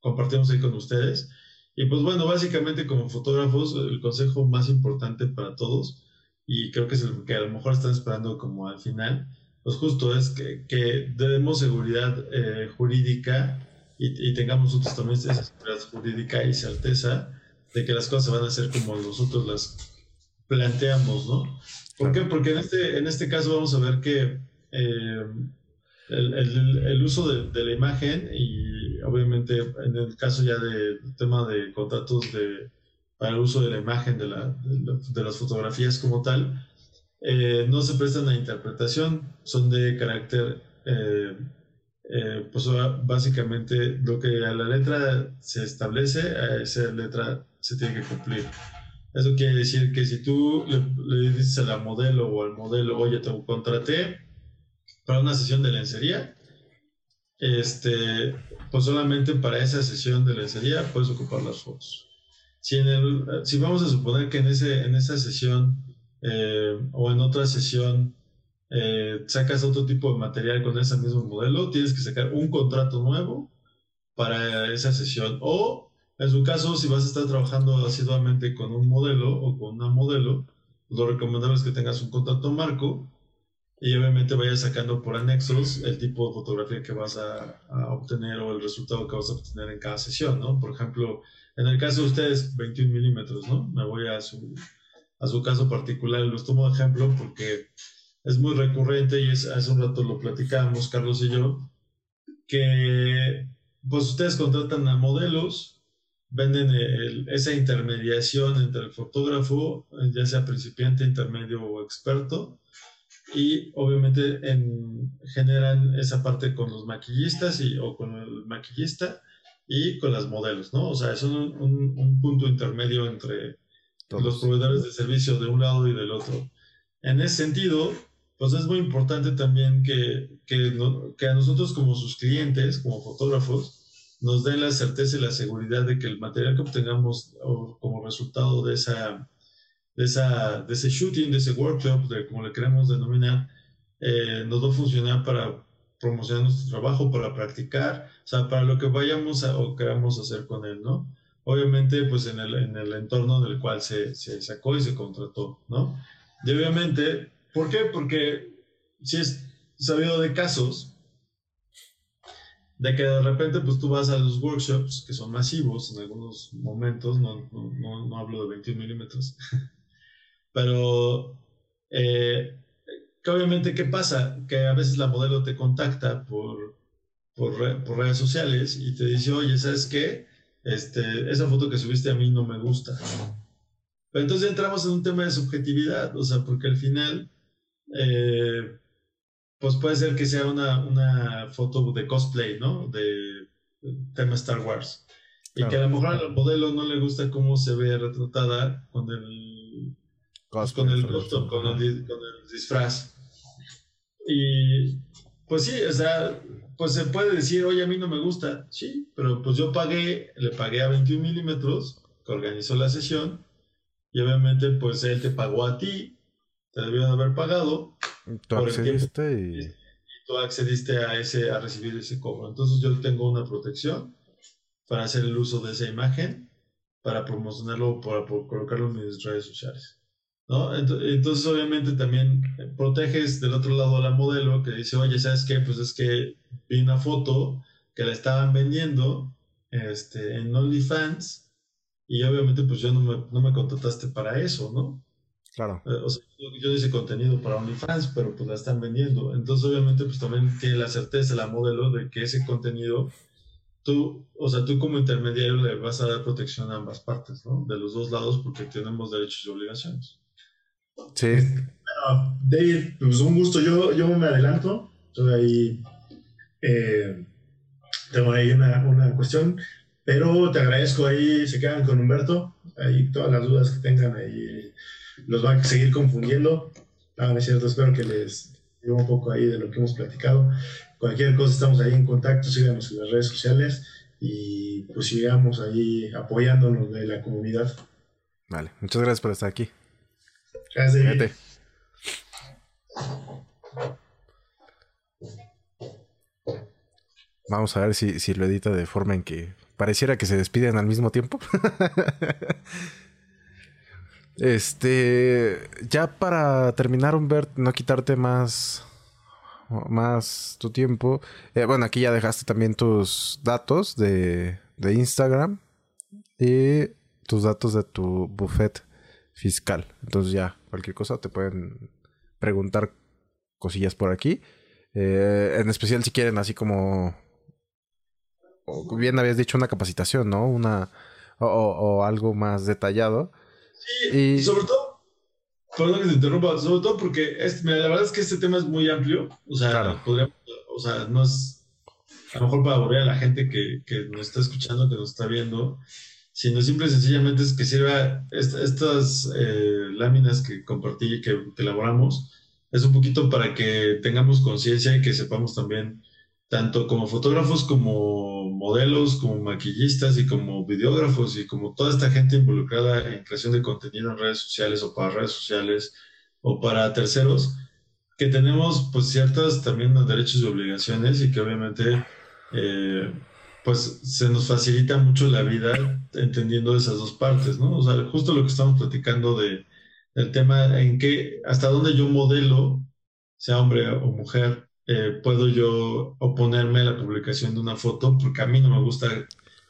compartimos ahí con ustedes. Y pues bueno, básicamente como fotógrafos, el consejo más importante para todos, y creo que es el que a lo mejor están esperando como al final, pues justo es que, que demos seguridad eh, jurídica y, y, tengamos nosotros también esa seguridad jurídica y certeza de que las cosas van a ser como nosotros las planteamos, ¿no? ¿Por qué? Porque en este, en este caso vamos a ver que eh, el, el, uso de, la imagen y obviamente en el caso ya del tema de contratos de, para el uso de la imagen de, la, de las fotografías como tal, eh, no se prestan a interpretación, son de carácter, eh, eh, pues básicamente lo que a la letra se establece, a esa letra se tiene que cumplir. Eso quiere decir que si tú le, le dices a la modelo o al modelo, oye, te contraté para una sesión de lencería, este, pues solamente para esa sesión de lencería puedes ocupar las fotos. Si, en el, si vamos a suponer que en, ese, en esa sesión eh, o en otra sesión eh, sacas otro tipo de material con ese mismo modelo, tienes que sacar un contrato nuevo para esa sesión. O en su caso, si vas a estar trabajando asiduamente con un modelo o con una modelo, lo recomendable es que tengas un contrato marco y obviamente vayas sacando por anexos el tipo de fotografía que vas a, a, obtener o el resultado que vas a obtener en cada sesión, ¿no? Por ejemplo, en el caso de ustedes, 21 milímetros, ¿no? Me voy a su, a su caso particular, los tomo de ejemplo porque es muy recurrente y es, hace un rato lo platicábamos, Carlos y yo, que pues ustedes contratan a modelos, venden el, esa intermediación entre el fotógrafo, ya sea principiante, intermedio o experto, y obviamente en, generan esa parte con los maquillistas y, o con el maquillista y con las modelos, ¿no? O sea, es un, un, un punto intermedio entre Todos. los proveedores de servicio de un lado y del otro. En ese sentido, pues es muy importante también que, que, que a nosotros como sus clientes, como fotógrafos, nos den la certeza y la seguridad de que el material que obtengamos como resultado de esa de, esa, de ese shooting, de ese workshop, como le queremos denominar, eh, nos va a funcionar para promocionar nuestro trabajo, para practicar, o sea, para lo que vayamos a, o queramos hacer con él, ¿no? Obviamente, pues en el, en el entorno del cual se, se sacó y se contrató, ¿no? Y obviamente, ¿por qué? Porque si es sabido de casos de que de repente pues tú vas a los workshops que son masivos en algunos momentos, no, no, no, no hablo de 21 milímetros, (laughs) pero eh, que obviamente, ¿qué pasa? Que a veces la modelo te contacta por, por, re, por, redes sociales y te dice, oye, ¿sabes qué? Este, esa foto que subiste a mí no me gusta. Pero entonces entramos en un tema de subjetividad, o sea, porque al final, eh, pues puede ser que sea una, una foto de cosplay, ¿no? De, de tema Star Wars. Claro. Y que a lo mejor al modelo no le gusta cómo se ve retratada con el pues con el costo, con con el disfraz. Y pues sí, o sea, pues se puede decir, oye, a mí no me gusta, sí, pero pues yo pagué, le pagué a 21 milímetros, que organizó la sesión, y obviamente pues él te pagó a ti, te debieron haber pagado. Tú accediste y... y... tú accediste a, ese, a recibir ese cobro. Entonces yo tengo una protección para hacer el uso de esa imagen, para promocionarlo, para, para colocarlo en mis redes sociales. ¿no? Entonces, obviamente, también proteges del otro lado a la modelo que dice, oye, ¿sabes qué? Pues es que vi una foto que la estaban vendiendo este, en OnlyFans y obviamente, pues yo no me, no me contrataste para eso, ¿no? Claro. O sea, yo hice contenido para OnlyFans, pero pues la están vendiendo. Entonces, obviamente, pues también tiene la certeza la modelo de que ese contenido tú, o sea, tú como intermediario le vas a dar protección a ambas partes, ¿no? De los dos lados porque tenemos derechos y obligaciones. Sí. Bueno, David, pues un gusto. Yo, yo me adelanto. Estoy ahí. Eh, tengo ahí una, una, cuestión. Pero te agradezco ahí. Se quedan con Humberto. Ahí todas las dudas que tengan ahí los van a seguir confundiendo. Ah, no es cierto. Espero que les diga un poco ahí de lo que hemos platicado. Cualquier cosa estamos ahí en contacto, síganos en las redes sociales y pues sigamos ahí apoyándonos de la comunidad. Vale, muchas gracias por estar aquí. Gracias, David. Vamos a ver si, si lo edita de forma en que pareciera que se despiden al mismo tiempo. (laughs) este, ya para terminar, Humbert, no quitarte más, más tu tiempo. Eh, bueno, aquí ya dejaste también tus datos de, de Instagram y tus datos de tu buffet fiscal. Entonces ya, cualquier cosa te pueden preguntar cosillas por aquí. Eh, en especial si quieren así como... bien habías dicho una capacitación, ¿no? Una... O algo más detallado. Sí, Y- sobre todo, perdón que te interrumpa, sobre todo porque es- mira, la verdad es que este tema es muy amplio, o sea, Claro. podríamos, o sea, no es a lo mejor para aburrir a la gente que, que nos está escuchando, que nos está viendo, sino simple y sencillamente es que sirva est- estas eh, láminas que compartí, que, que elaboramos, es un poquito para que tengamos conciencia y que sepamos también, tanto como fotógrafos, como modelos, como maquillistas y como videógrafos y como toda esta gente involucrada en creación de contenido en redes sociales o para redes sociales o para terceros, que tenemos pues ciertas también derechos y obligaciones y que obviamente eh, pues se nos facilita mucho la vida entendiendo esas dos partes, ¿no? O sea, justo lo que estamos platicando de, del tema en que hasta dónde yo modelo, sea hombre o mujer, eh, puedo yo oponerme a la publicación de una foto porque a mí no me gusta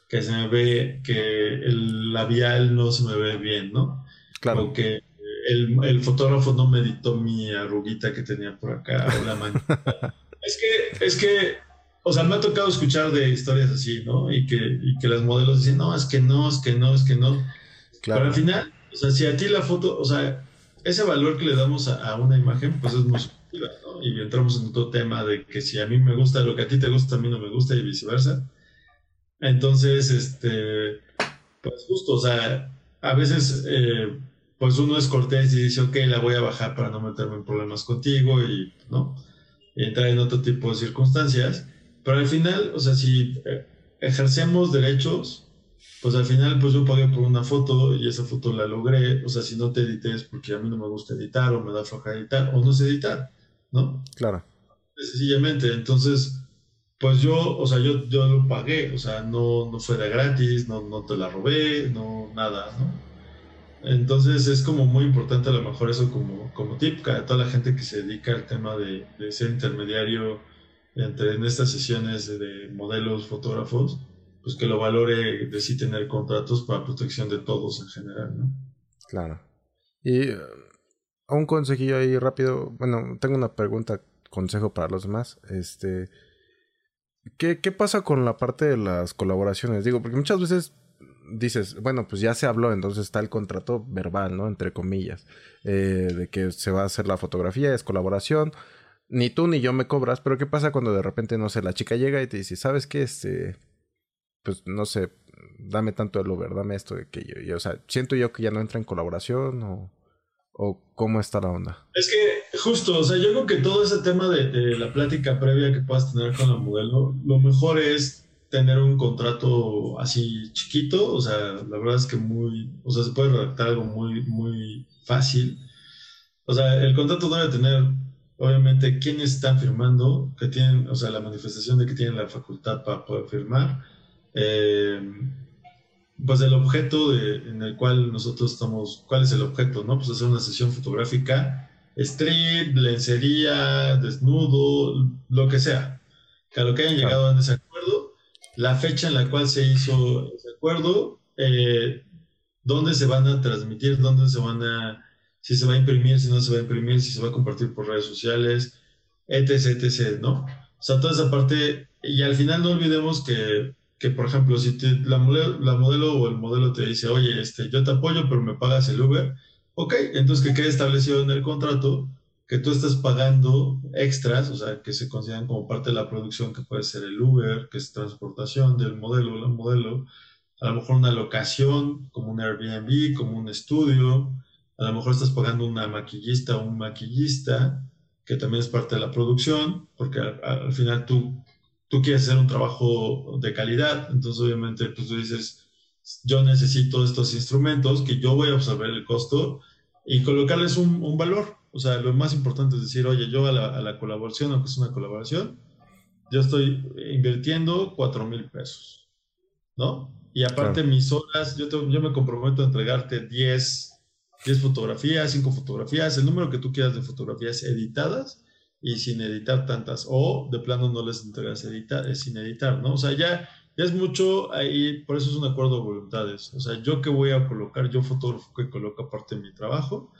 que se me ve, que el labial no se me ve bien, ¿no? Claro. O que el, el fotógrafo no me editó mi arruguita que tenía por acá o la manita. (laughs) es que, es que, o sea, me ha tocado escuchar de historias así, ¿no? Y que, y que las modelos dicen, no, es que no, es que no, es que no. Pero Claro. al final, o sea, si a ti la foto, o sea, ese valor que le damos a, a una imagen, pues es muy ¿no? Y entramos en otro tema de que si a mí me gusta lo que a ti te gusta, a mí no me gusta y viceversa. Entonces, este, pues justo, o sea, a veces, eh, pues uno es cortés y dice, ok, la voy a bajar para no meterme en problemas contigo y, ¿no? Y entrar en otro tipo de circunstancias. Pero al final, o sea, si eh, ejercemos derechos, pues al final, pues yo pagué por una foto y esa foto la logré. O sea, si no te edité es porque a mí no me gusta editar o me da floja editar o no sé editar, ¿no? Claro. Sencillamente. Entonces, pues yo, o sea, yo, yo lo pagué. O sea, no, no fue de gratis, no, no te la robé, no, nada, ¿no? Entonces es como muy importante a lo mejor eso como, como tip para toda la gente que se dedica al tema de, de ser intermediario entre en estas sesiones de, de modelos, fotógrafos, pues que lo valore de sí tener contratos para protección de todos en general, ¿no? Claro. Y un consejillo ahí rápido. Bueno, tengo una pregunta, consejo para los demás. Este. ¿Qué, qué pasa con la parte de las colaboraciones? Digo, porque muchas veces dices, bueno, pues ya se habló, entonces está el contrato verbal, ¿no? Entre comillas. eh, de que se va a hacer la fotografía, es colaboración. Ni tú ni yo me cobras, pero ¿qué pasa cuando de repente, no sé, la chica llega y te dice, ¿sabes qué? Este. Pues no sé, dame tanto el Uber, dame esto de que yo, yo, o sea, siento yo que ya no entra en colaboración o, o cómo está la onda. Es que justo, o sea, yo creo que todo ese tema de, la plática previa que puedas tener con la modelo, lo mejor es tener un contrato así chiquito, o sea, la verdad es que muy, o sea, se puede redactar algo muy, muy fácil. O sea, el contrato debe tener, obviamente, quiénes están firmando, que tienen, o sea, la manifestación de que tienen la facultad para poder firmar. Eh, pues el objeto de- en el cual nosotros estamos, ¿cuál es el objeto? ¿No? Pues hacer una sesión fotográfica, street, lencería, desnudo, lo que sea. Que a lo que hayan Claro. llegado en ese acuerdo, la fecha en la cual se hizo ese acuerdo, eh, dónde se van a transmitir, dónde se van a, si se va a imprimir, si no se va a imprimir, si se va a compartir por redes sociales, etc, etc, ¿no? O sea, toda esa parte, y al final no olvidemos que, que por ejemplo, si la, modelo, o el modelo te dice, oye, este, yo te apoyo, pero me pagas el Uber, ok, entonces que quede establecido en el contrato que tú estás pagando extras, o sea, que se consideran como parte de la producción, que puede ser el Uber, que es transportación del modelo la modelo, a lo mejor una locación, como un Airbnb, como un estudio, a lo mejor estás pagando una maquillista o un maquillista, que también es parte de la producción, porque al, final tú, tú quieres hacer un trabajo de calidad, entonces obviamente pues tú dices, yo necesito estos instrumentos que yo voy a absorber el costo y colocarles un, un valor. O sea, lo más importante es decir, oye, yo a la, a la colaboración, aunque es una colaboración, yo estoy invirtiendo 4 mil pesos, ¿no? Y aparte mis horas, yo, yo me comprometo a entregarte 10 10 fotografías, 5 fotografías, el número que tú quieras de fotografías editadas y sin editar tantas, o de plano no les entregas editar, eh, sin editar, ¿no? O sea, ya, ya es mucho ahí, por eso es un acuerdo de voluntades. O sea, yo que voy a colocar, yo fotógrafo que coloco aparte de mi trabajo,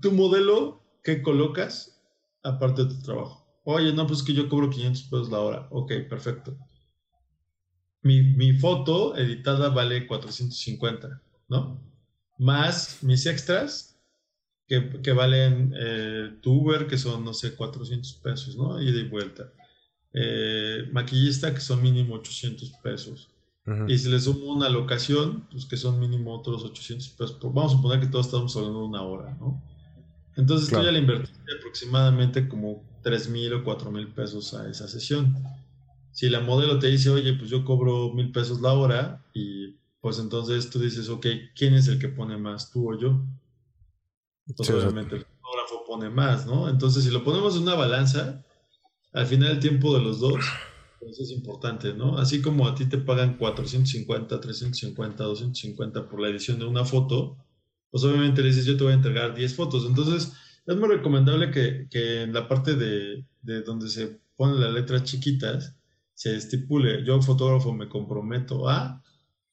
tu modelo que colocas aparte de tu trabajo. Oye, no, pues que yo cobro 500 pesos la hora. Ok, perfecto. Mi, mi foto editada vale 450, ¿no? más mis extras, que, que valen eh, tu Uber, que son, no sé, 400 pesos, ¿no? Ida y vuelta. Eh, maquillista, que son mínimo 800 pesos. Y si le sumo una locación, pues que son mínimo otros 800 pesos. Vamos a suponer que todos estamos hablando de una hora, ¿no? Entonces tú ya le invertiste aproximadamente como 3 mil o 4 mil pesos a esa sesión. Si la modelo te dice, oye, pues yo cobro mil pesos la hora y pues entonces tú dices, ok, ¿quién es el que pone más, tú o yo? Entonces obviamente el fotógrafo pone más, ¿no? Entonces si lo ponemos en una balanza, al final el tiempo de los dos, pues es importante, ¿no? Así como a ti te pagan 450, 350, 250 por la edición de una foto, pues obviamente le dices, yo te voy a entregar 10 fotos. Entonces es muy recomendable que, que en la parte de, de donde se ponen las letras chiquitas, se estipule, yo fotógrafo me comprometo a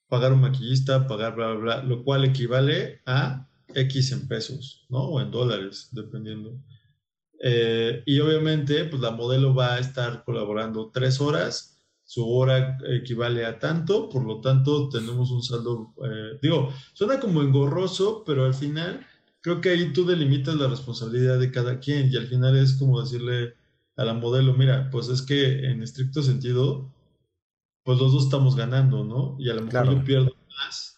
pagar un maquillista, pagar bla, bla, bla, lo cual equivale a X en pesos, ¿no? O en dólares, dependiendo. Eh, y obviamente, pues la modelo va a estar colaborando tres horas, su hora equivale a tanto, por lo tanto tenemos un saldo, eh, digo, suena como engorroso, pero al final creo que ahí tú delimitas la responsabilidad de cada quien y al final es como decirle a la modelo, mira, pues es que en estricto sentido, pues los dos estamos ganando, ¿no? Y a lo mejor yo pierdo más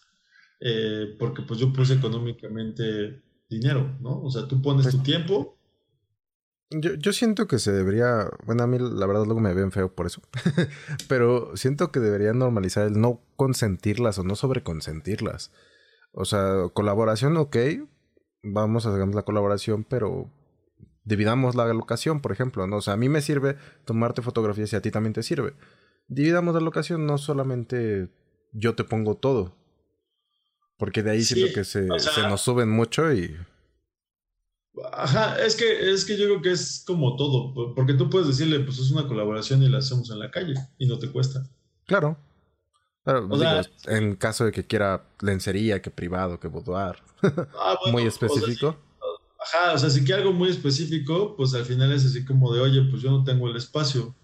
eh, porque pues yo puse económicamente dinero, ¿no? O sea, tú pones tu pues tiempo. Yo, yo siento que se debería, bueno, a mí la verdad luego me ven feo por eso, (laughs) pero siento que debería normalizar el no consentirlas o no sobreconsentirlas. O sea, colaboración, ok, vamos a hacer la colaboración, pero dividamos la locación, por ejemplo, ¿no? O sea, a mí me sirve tomarte fotografías y a ti también te sirve dividamos la locación, no solamente yo te pongo todo. Porque de ahí siento que se, se, nos suben mucho y. Ajá, es que, es que yo creo que es como todo. Porque tú puedes decirle, pues es una colaboración y la hacemos en la calle y no te cuesta. Claro. Pero, en caso de que quiera lencería, que privado, que boudoir. Ah, (laughs) muy específico. ajá, o sea, si quiere algo muy específico, pues al final es así como de, oye, pues yo no tengo el espacio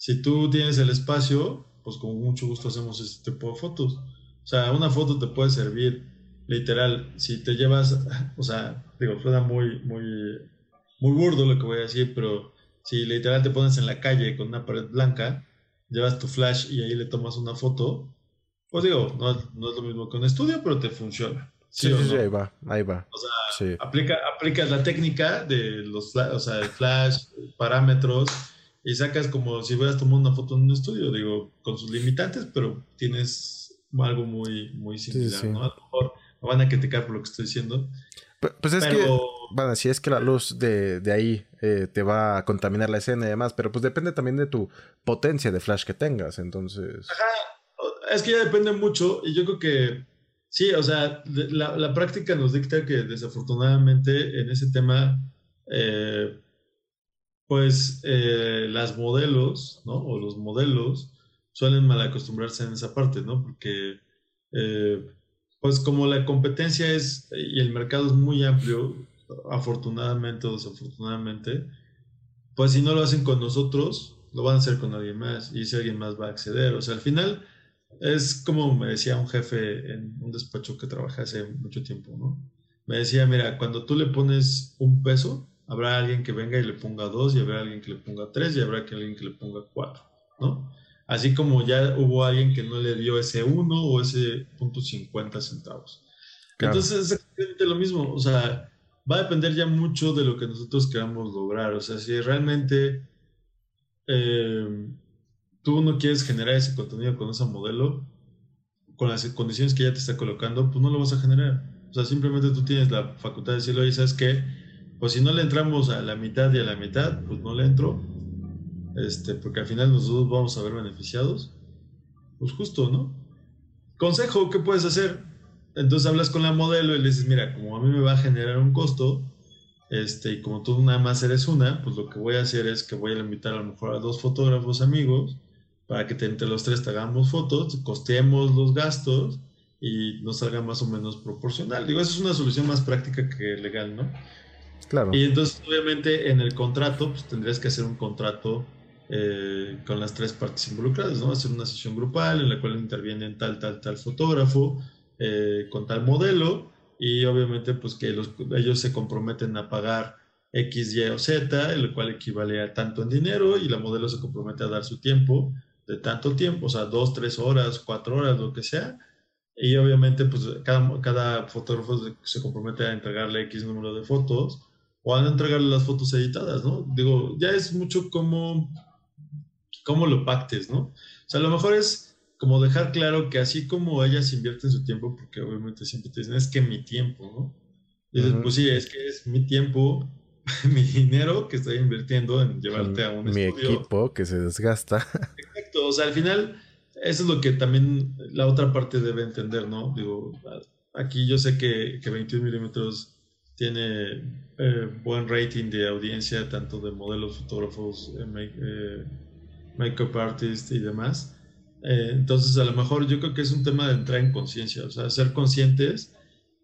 si tú tienes el espacio, pues con mucho gusto hacemos este tipo de fotos. O sea, una foto te puede servir literal, si te llevas, o sea, digo, suena muy, muy, muy burdo lo que voy a decir, pero si literal te pones en la calle con una pared blanca, llevas tu flash y ahí le tomas una foto, pues digo, no, no es lo mismo que un estudio, pero te funciona. Sí, sí, sí, ahí va, ahí va. O sea, aplica, aplicas la técnica de los o sea, el flash, parámetros, y sacas como si hubieras tomado una foto en un estudio, digo, con sus limitantes, pero tienes algo muy, muy similar, ¿no? A lo mejor me van a criticar por lo que estoy diciendo. Pues, es que, bueno, si es que la luz de, de ahí eh, te va a contaminar la escena y demás, pero pues depende también de tu potencia de flash que tengas, entonces... Ajá, es que ya depende mucho y yo creo que sí, o sea, la, la práctica nos dicta que desafortunadamente en ese tema... Eh, pues eh, las modelos, ¿no? O los modelos suelen mal acostumbrarse en esa parte, ¿no? Porque, eh, pues como la competencia es y el mercado es muy amplio, afortunadamente o desafortunadamente, pues si no lo hacen con nosotros, lo van a hacer con alguien más y si alguien más va a acceder. O sea, al final es como me decía un jefe en un despacho que trabajé hace mucho tiempo, ¿no? Me decía, mira, cuando tú le pones un peso, habrá alguien que venga y le ponga dos, y habrá alguien que le ponga tres, y habrá alguien que le ponga cuatro, ¿no? Así como ya hubo alguien que no le dio ese uno o ese punto cincuenta centavos. Entonces es exactamente lo mismo, o sea, va a depender ya mucho de lo que nosotros queramos lograr. O sea, si realmente eh, tú no quieres generar ese contenido con ese modelo, con las condiciones que ya te está colocando, pues no lo vas a generar. O sea, simplemente tú tienes la facultad de decirlo y sabes que, pues si no le entramos a la mitad y a la mitad, pues no le entro, este, porque al final nosotros vamos a ver beneficiados. Pues justo, ¿no? Consejo, ¿qué puedes hacer? Entonces hablas con la modelo y le dices, mira, como a mí me va a generar un costo, este, y como tú nada más eres una, pues lo que voy a hacer es que voy a invitar a lo mejor a dos fotógrafos amigos para que entre los tres te hagamos fotos, costeemos los gastos y nos salga más o menos proporcional. Digo, eso es una solución más práctica que legal, ¿no? Claro. Y entonces, obviamente, en el contrato, pues tendrías que hacer un contrato eh, con las tres partes involucradas, ¿no? Hacer una sesión grupal en la cual intervienen tal, tal, tal fotógrafo, eh, con tal modelo, y obviamente, pues que ellos se comprometen a pagar X, Y o Z, el cual equivale a tanto en dinero, y la modelo se compromete a dar su tiempo de tanto tiempo, o sea, dos, tres horas, cuatro horas, lo que sea. Y obviamente, pues cada, cada fotógrafo se compromete a entregarle X número de fotos o a entregarle las fotos editadas, ¿no? Digo, ya es mucho como, como lo pactes, ¿no? O sea, a lo mejor es como dejar claro que así como ellas invierten su tiempo, porque obviamente siempre te dicen, es que mi tiempo, ¿no? Y dices, pues sí, es que es mi tiempo, (laughs) mi dinero que estoy invirtiendo en llevarte a un mi estudio. Mi equipo que se desgasta. (laughs) o sea, al final, eso es lo que también la otra parte debe entender, ¿no? Digo, aquí yo sé que, que 21 milímetros tiene eh, buen rating de audiencia, tanto de modelos, fotógrafos, eh, eh, makeup artists y demás. Eh, entonces, a lo mejor yo creo que es un tema de entrar en conciencia, o sea, ser conscientes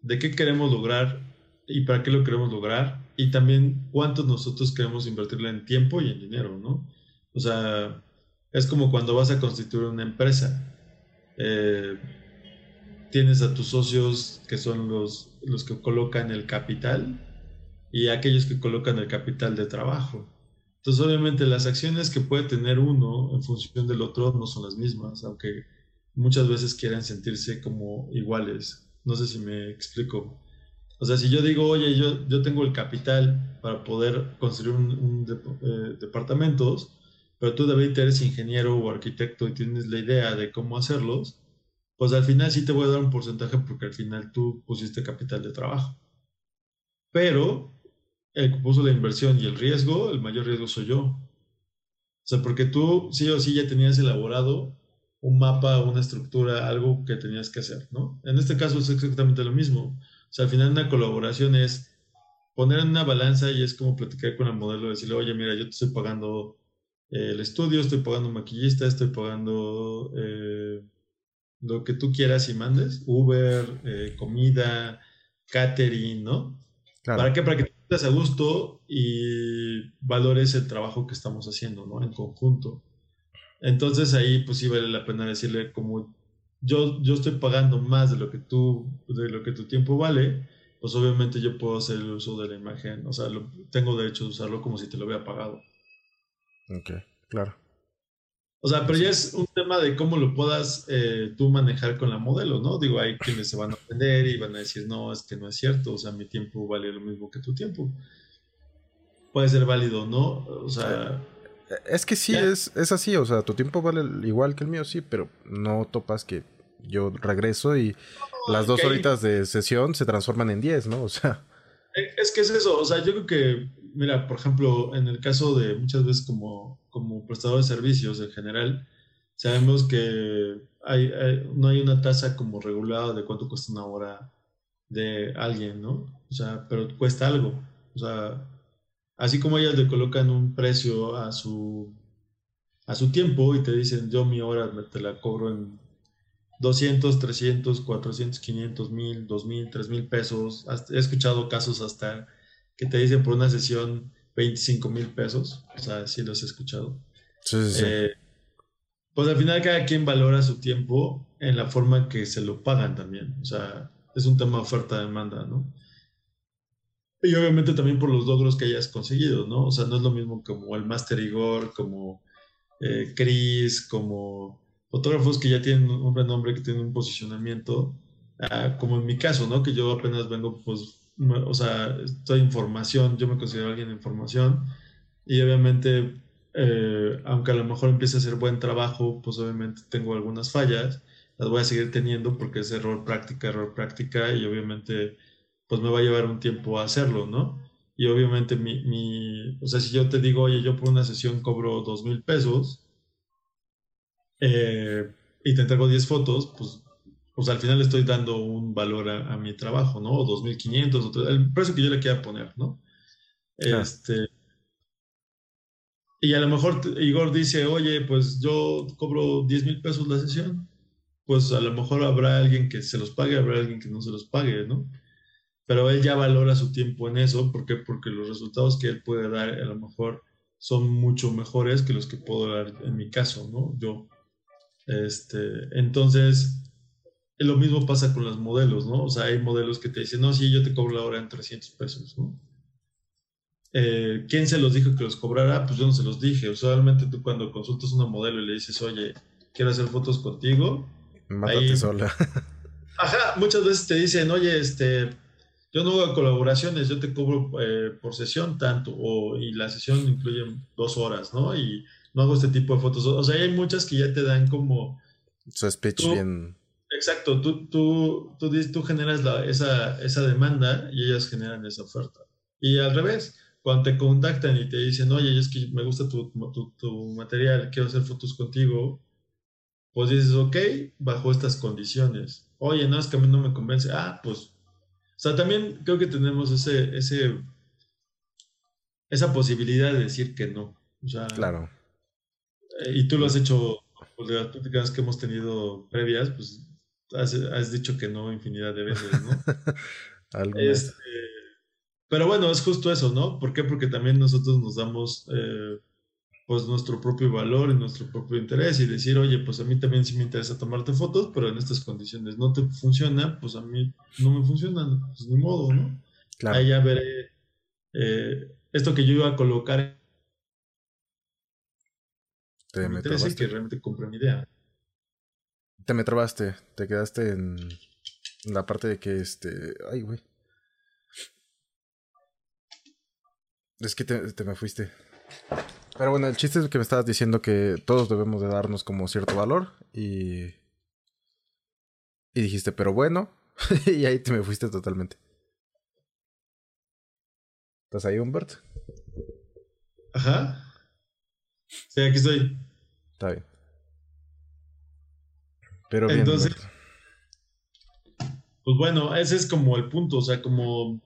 de qué queremos lograr y para qué lo queremos lograr y también cuántos nosotros queremos invertirle en tiempo y en dinero, ¿no? O sea, es como cuando vas a constituir una empresa. Eh, tienes a tus socios que son los, los que colocan el capital y aquellos que colocan el capital de trabajo. Entonces, obviamente, las acciones que puede tener uno en función del otro no son las mismas, aunque muchas veces quieran sentirse como iguales. No sé si me explico. O sea, si yo digo, oye, yo, tengo el capital para poder construir un, un de, eh, departamentos, pero tú David eres ingeniero o arquitecto y tienes la idea de cómo hacerlos, pues al final sí te voy a dar un porcentaje porque al final tú pusiste capital de trabajo. Pero el que puso la inversión y el riesgo, el mayor riesgo soy yo. O sea, porque tú sí o sí ya tenías elaborado un mapa, una estructura, algo que tenías que hacer, ¿no? En este caso es exactamente lo mismo. O sea, al final una colaboración es poner en una balanza y es como platicar con el modelo, decirle, oye, mira, yo te estoy pagando el estudio, estoy pagando un maquillista, estoy pagando eh, lo que tú quieras y mandes, Uber, eh, comida, catering, ¿no? Claro. ¿Para qué? Para que a gusto y valores el trabajo que estamos haciendo, ¿no? En conjunto. Entonces ahí pues sí vale la pena decirle como yo, yo estoy pagando más de lo que tú, de lo que tu tiempo vale, pues obviamente yo puedo hacer el uso de la imagen, o sea, tengo derecho de usarlo como si te lo hubiera pagado. Ok, claro. O sea, pero ya es un tema de cómo lo puedas eh, tú manejar con la modelo, ¿no? Digo, hay quienes se van a ofender y van a decir, no, es que no es cierto, o sea, mi tiempo vale lo mismo que tu tiempo. Puede ser válido, ¿no? O sea... Es que sí, es, es así, o sea, tu tiempo vale igual que el mío, sí, pero no topas que yo regreso y no, las dos okay. horitas de sesión se transforman en 10, ¿no? (laughs) O sea... Es que es eso, o sea, yo creo que, mira, por ejemplo, en el caso de muchas veces como prestador de servicios en general, sabemos que hay, no hay una tasa como regulada de cuánto cuesta una hora de alguien, ¿no? O sea, pero cuesta algo. O sea, así como ellas le colocan un precio a su, a su tiempo y te dicen, yo mi hora te la cobro en 200, 300, 400, 500, 1000, 2000, 3000 pesos. He escuchado casos hasta que te dicen por una sesión 25 mil pesos. O sea, sí los he escuchado. Eh, pues al final cada quien valora su tiempo en la forma que se lo pagan también. O sea, es un tema oferta-demanda, ¿no? Y obviamente también por los logros que hayas conseguido, ¿no? O sea, no es lo mismo como el Master Igor, como eh, Chris, como fotógrafos que ya tienen un renombre, que tienen un posicionamiento, uh, como en mi caso, ¿no? Que yo apenas vengo pues o sea, estoy en formación, yo me considero alguien en formación y obviamente, eh, aunque a lo mejor empiece a hacer buen trabajo, pues obviamente tengo algunas fallas, las voy a seguir teniendo porque es error práctica, error práctica y obviamente pues me va a llevar un tiempo a hacerlo, ¿no? Y obviamente mi, mi o sea, si yo te digo, oye, yo por una sesión cobro dos mil pesos eh, y te entrego 10 fotos, pues pues al final estoy dando un valor a, mi trabajo, ¿no? O 2.500, el precio que yo le quiera poner, ¿no? Este, y a lo mejor Igor dice, oye, pues yo cobro 10 mil pesos la sesión. Pues a lo mejor habrá alguien que se los pague, habrá alguien que no se los pague, ¿no? Pero él ya valora su tiempo en eso, ¿por qué? Porque los resultados que él puede dar a lo mejor son mucho mejores que los que puedo dar en mi caso, ¿no? Yo. Este, entonces, lo mismo pasa con los modelos, ¿no? O sea, hay modelos que te dicen, no, sí, yo te cobro la hora en 300 pesos, ¿no? Eh, ¿Quién se los dijo que los cobrara? Pues yo no se los dije. Usualmente tú cuando consultas a una modelo y le dices, oye, quiero hacer fotos contigo. Mátate sola. (laughs) Ajá, muchas veces te dicen, oye, este, yo no hago colaboraciones, yo te cobro eh, por sesión tanto, o, y la sesión incluye dos horas, ¿no? Y no hago este tipo de fotos. O sea, hay muchas que ya te dan como... Su speech bien Exacto, tú, tú, tú, tú generas la, esa, esa demanda y ellas generan esa oferta. Y al revés, cuando te contactan y te dicen, oye, es que me gusta tu, tu, tu, material, quiero hacer fotos contigo, pues dices, ok, bajo estas condiciones. Oye, no, es que a mí no me convence. Ah, pues, o sea, también creo que tenemos ese, ese, esa posibilidad de decir que no. O sea, claro. Eh, y tú lo has hecho, pues, de las prácticas que hemos tenido previas, pues has, dicho que no infinidad de veces, ¿no? (laughs) este, pero bueno, es justo eso, ¿no? ¿Por qué? Porque también nosotros nos damos eh, pues nuestro propio valor y nuestro propio interés y decir, oye, pues a mí también sí me interesa tomarte fotos, pero en estas condiciones no te funciona, pues a mí no me funciona, pues ni modo, ¿no? Claro. Ahí ya veré eh, esto que yo iba a colocar. Te me interesa que realmente compre mi idea. Te me trabaste, te quedaste en la parte de que este. Ay, güey. Es que te, me fuiste. Pero bueno, el chiste es que me estabas diciendo que todos debemos de darnos como cierto valor y... Y dijiste, pero bueno, (laughs) y ahí te me fuiste totalmente. ¿Estás ahí, Humbert? Ajá. Sí, aquí estoy. Está bien. Pero Entonces, pues bueno, ese es como el punto, o sea, como,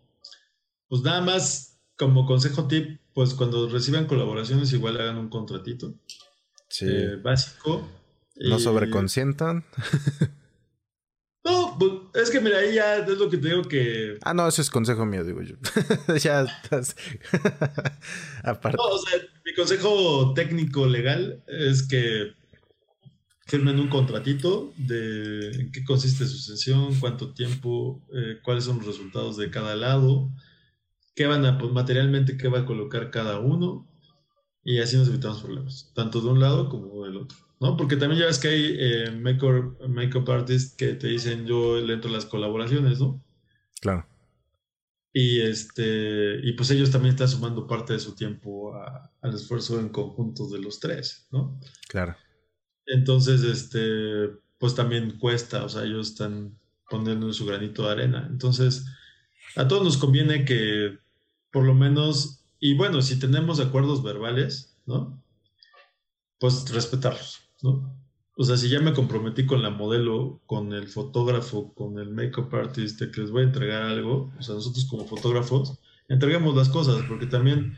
pues nada más como consejo tip, pues cuando reciban colaboraciones igual hagan un contratito sí. Eh, básico. No sobreconsientan. (laughs) No, pues es que mira, ahí ya es lo que te digo que. Ah, no, ese es consejo mío, digo yo. (laughs) ya estás. (laughs) Aparte. No, o sea, mi consejo técnico legal es que firmen un contratito de en qué consiste su sesión, cuánto tiempo, eh, cuáles son los resultados de cada lado, qué van a, pues, materialmente, qué va a colocar cada uno, y así nos evitamos problemas, tanto de un lado como del otro, ¿no? Porque también ya ves que hay eh, make-up artists que te dicen yo le entro las colaboraciones, ¿no? Claro. Y este, y pues ellos también están sumando parte de su tiempo al esfuerzo en conjunto de los tres, ¿no? Claro. Entonces, este, pues también cuesta, o sea, ellos están poniendo su granito de arena. Entonces, a todos nos conviene que por lo menos, y bueno, si tenemos acuerdos verbales, ¿no? Pues respetarlos, ¿no? O sea, si ya me comprometí con la modelo, con el fotógrafo, con el make-up artist, de que les voy a entregar algo, o sea, nosotros como fotógrafos, entreguemos las cosas, porque también,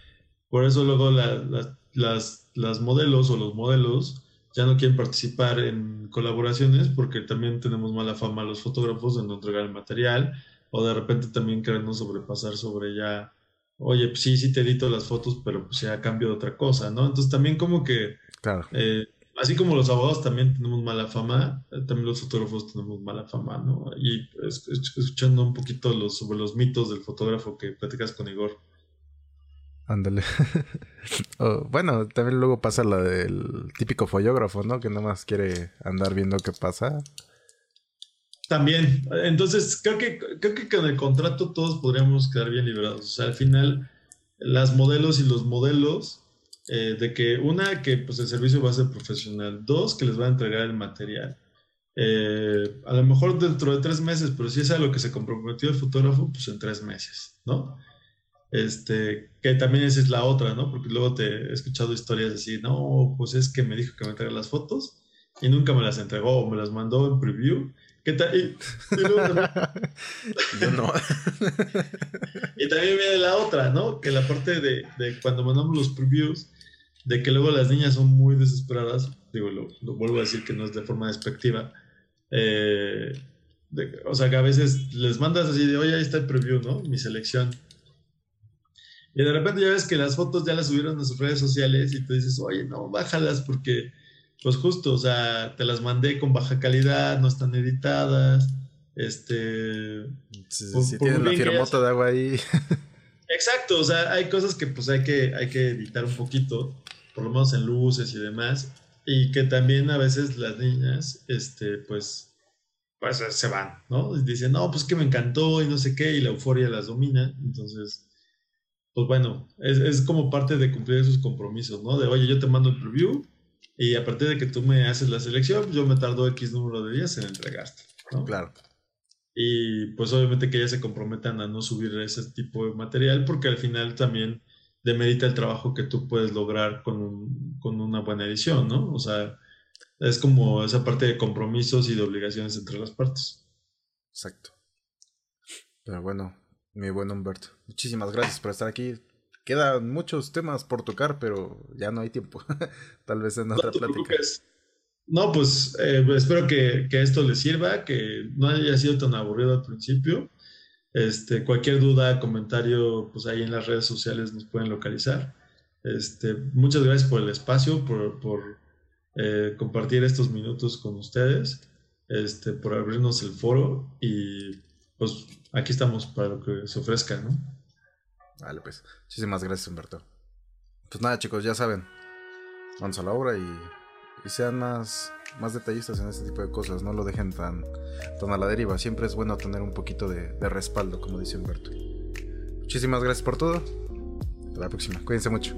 por eso luego las, las modelos o los modelos ya no quieren participar en colaboraciones porque también tenemos mala fama los fotógrafos de no entregar el material o de repente también queremos sobrepasar sobre ya, oye, pues sí, sí te edito las fotos, pero pues ya cambio de otra cosa, ¿no? Entonces también como que, claro. Eh, así como los abogados también tenemos mala fama, eh, también los fotógrafos tenemos mala fama, ¿no? Y escuchando un poquito los, sobre los mitos del fotógrafo que platicas con Igor. Ándale. (laughs) bueno, también luego pasa la del típico follógrafo, ¿no? Que nada más quiere andar viendo qué pasa. También. Entonces, creo que, creo que con el contrato todos podríamos quedar bien liberados. O sea, al final, las modelos y los modelos, eh, de que una, que pues el servicio va a ser profesional. Dos, que les va a entregar el material. Eh, a lo mejor dentro de tres meses, pero si es a lo que se comprometió el fotógrafo, pues en tres meses, ¿no? Este, que también esa es la otra, ¿no? Porque luego te he escuchado historias así, no, pues es que me dijo que me entregara las fotos y nunca me las entregó, o me las mandó en preview. ¿Qué tal? Y, (laughs) Yo no. (laughs) y también viene la otra, ¿no? Que la parte de, de, cuando mandamos los previews, de que luego las niñas son muy desesperadas, digo, lo, lo vuelvo a decir que no es de forma despectiva, eh, de, o sea, que a veces les mandas así de, oye, ahí está el preview, ¿no? Mi selección. Y de repente ya ves que las fotos ya las subieron a sus redes sociales y tú dices, oye, no, bájalas porque, pues justo, o sea, te las mandé con baja calidad, no están editadas, este... Por, si por tienen la firmota de agua ahí. (laughs) Exacto, o sea, hay cosas que pues hay que, hay que editar un poquito, por lo menos en luces y demás, y que también a veces las niñas, este, pues, pues se van, ¿no? Y dicen, no, pues que me encantó y no sé qué, y la euforia las domina, entonces pues bueno, es, es, como parte de cumplir esos compromisos, ¿no? De, oye, yo te mando el preview y a partir de que tú me haces la selección, yo me tardo X número de días en entregarte, ¿no? Claro. Y pues obviamente que ellas se comprometan a no subir ese tipo de material porque al final también demerita el trabajo que tú puedes lograr con, un, con una buena edición, ¿no? O sea, es como esa parte de compromisos y de obligaciones entre las partes. Exacto. Pero bueno, mi buen Humberto. Muchísimas gracias por estar aquí. Quedan muchos temas por tocar, pero ya no hay tiempo. (laughs) Tal vez en otra no plática. No, pues eh, espero que, que, esto les sirva, que no haya sido tan aburrido al principio. Este, cualquier duda, comentario, pues ahí en las redes sociales nos pueden localizar. Este, muchas gracias por el espacio, por, por eh, compartir estos minutos con ustedes, este, por abrirnos el foro y pues aquí estamos para lo que se ofrezca, ¿no? Vale, pues. Muchísimas gracias, Humberto. Pues nada, chicos, ya saben. Vamos a la obra y, y sean más, más detallistas en este tipo de cosas. No lo dejen tan, tan a la deriva. Siempre es bueno tener un poquito de, de respaldo, como dice Humberto. Muchísimas gracias por todo. Hasta la próxima. Cuídense mucho.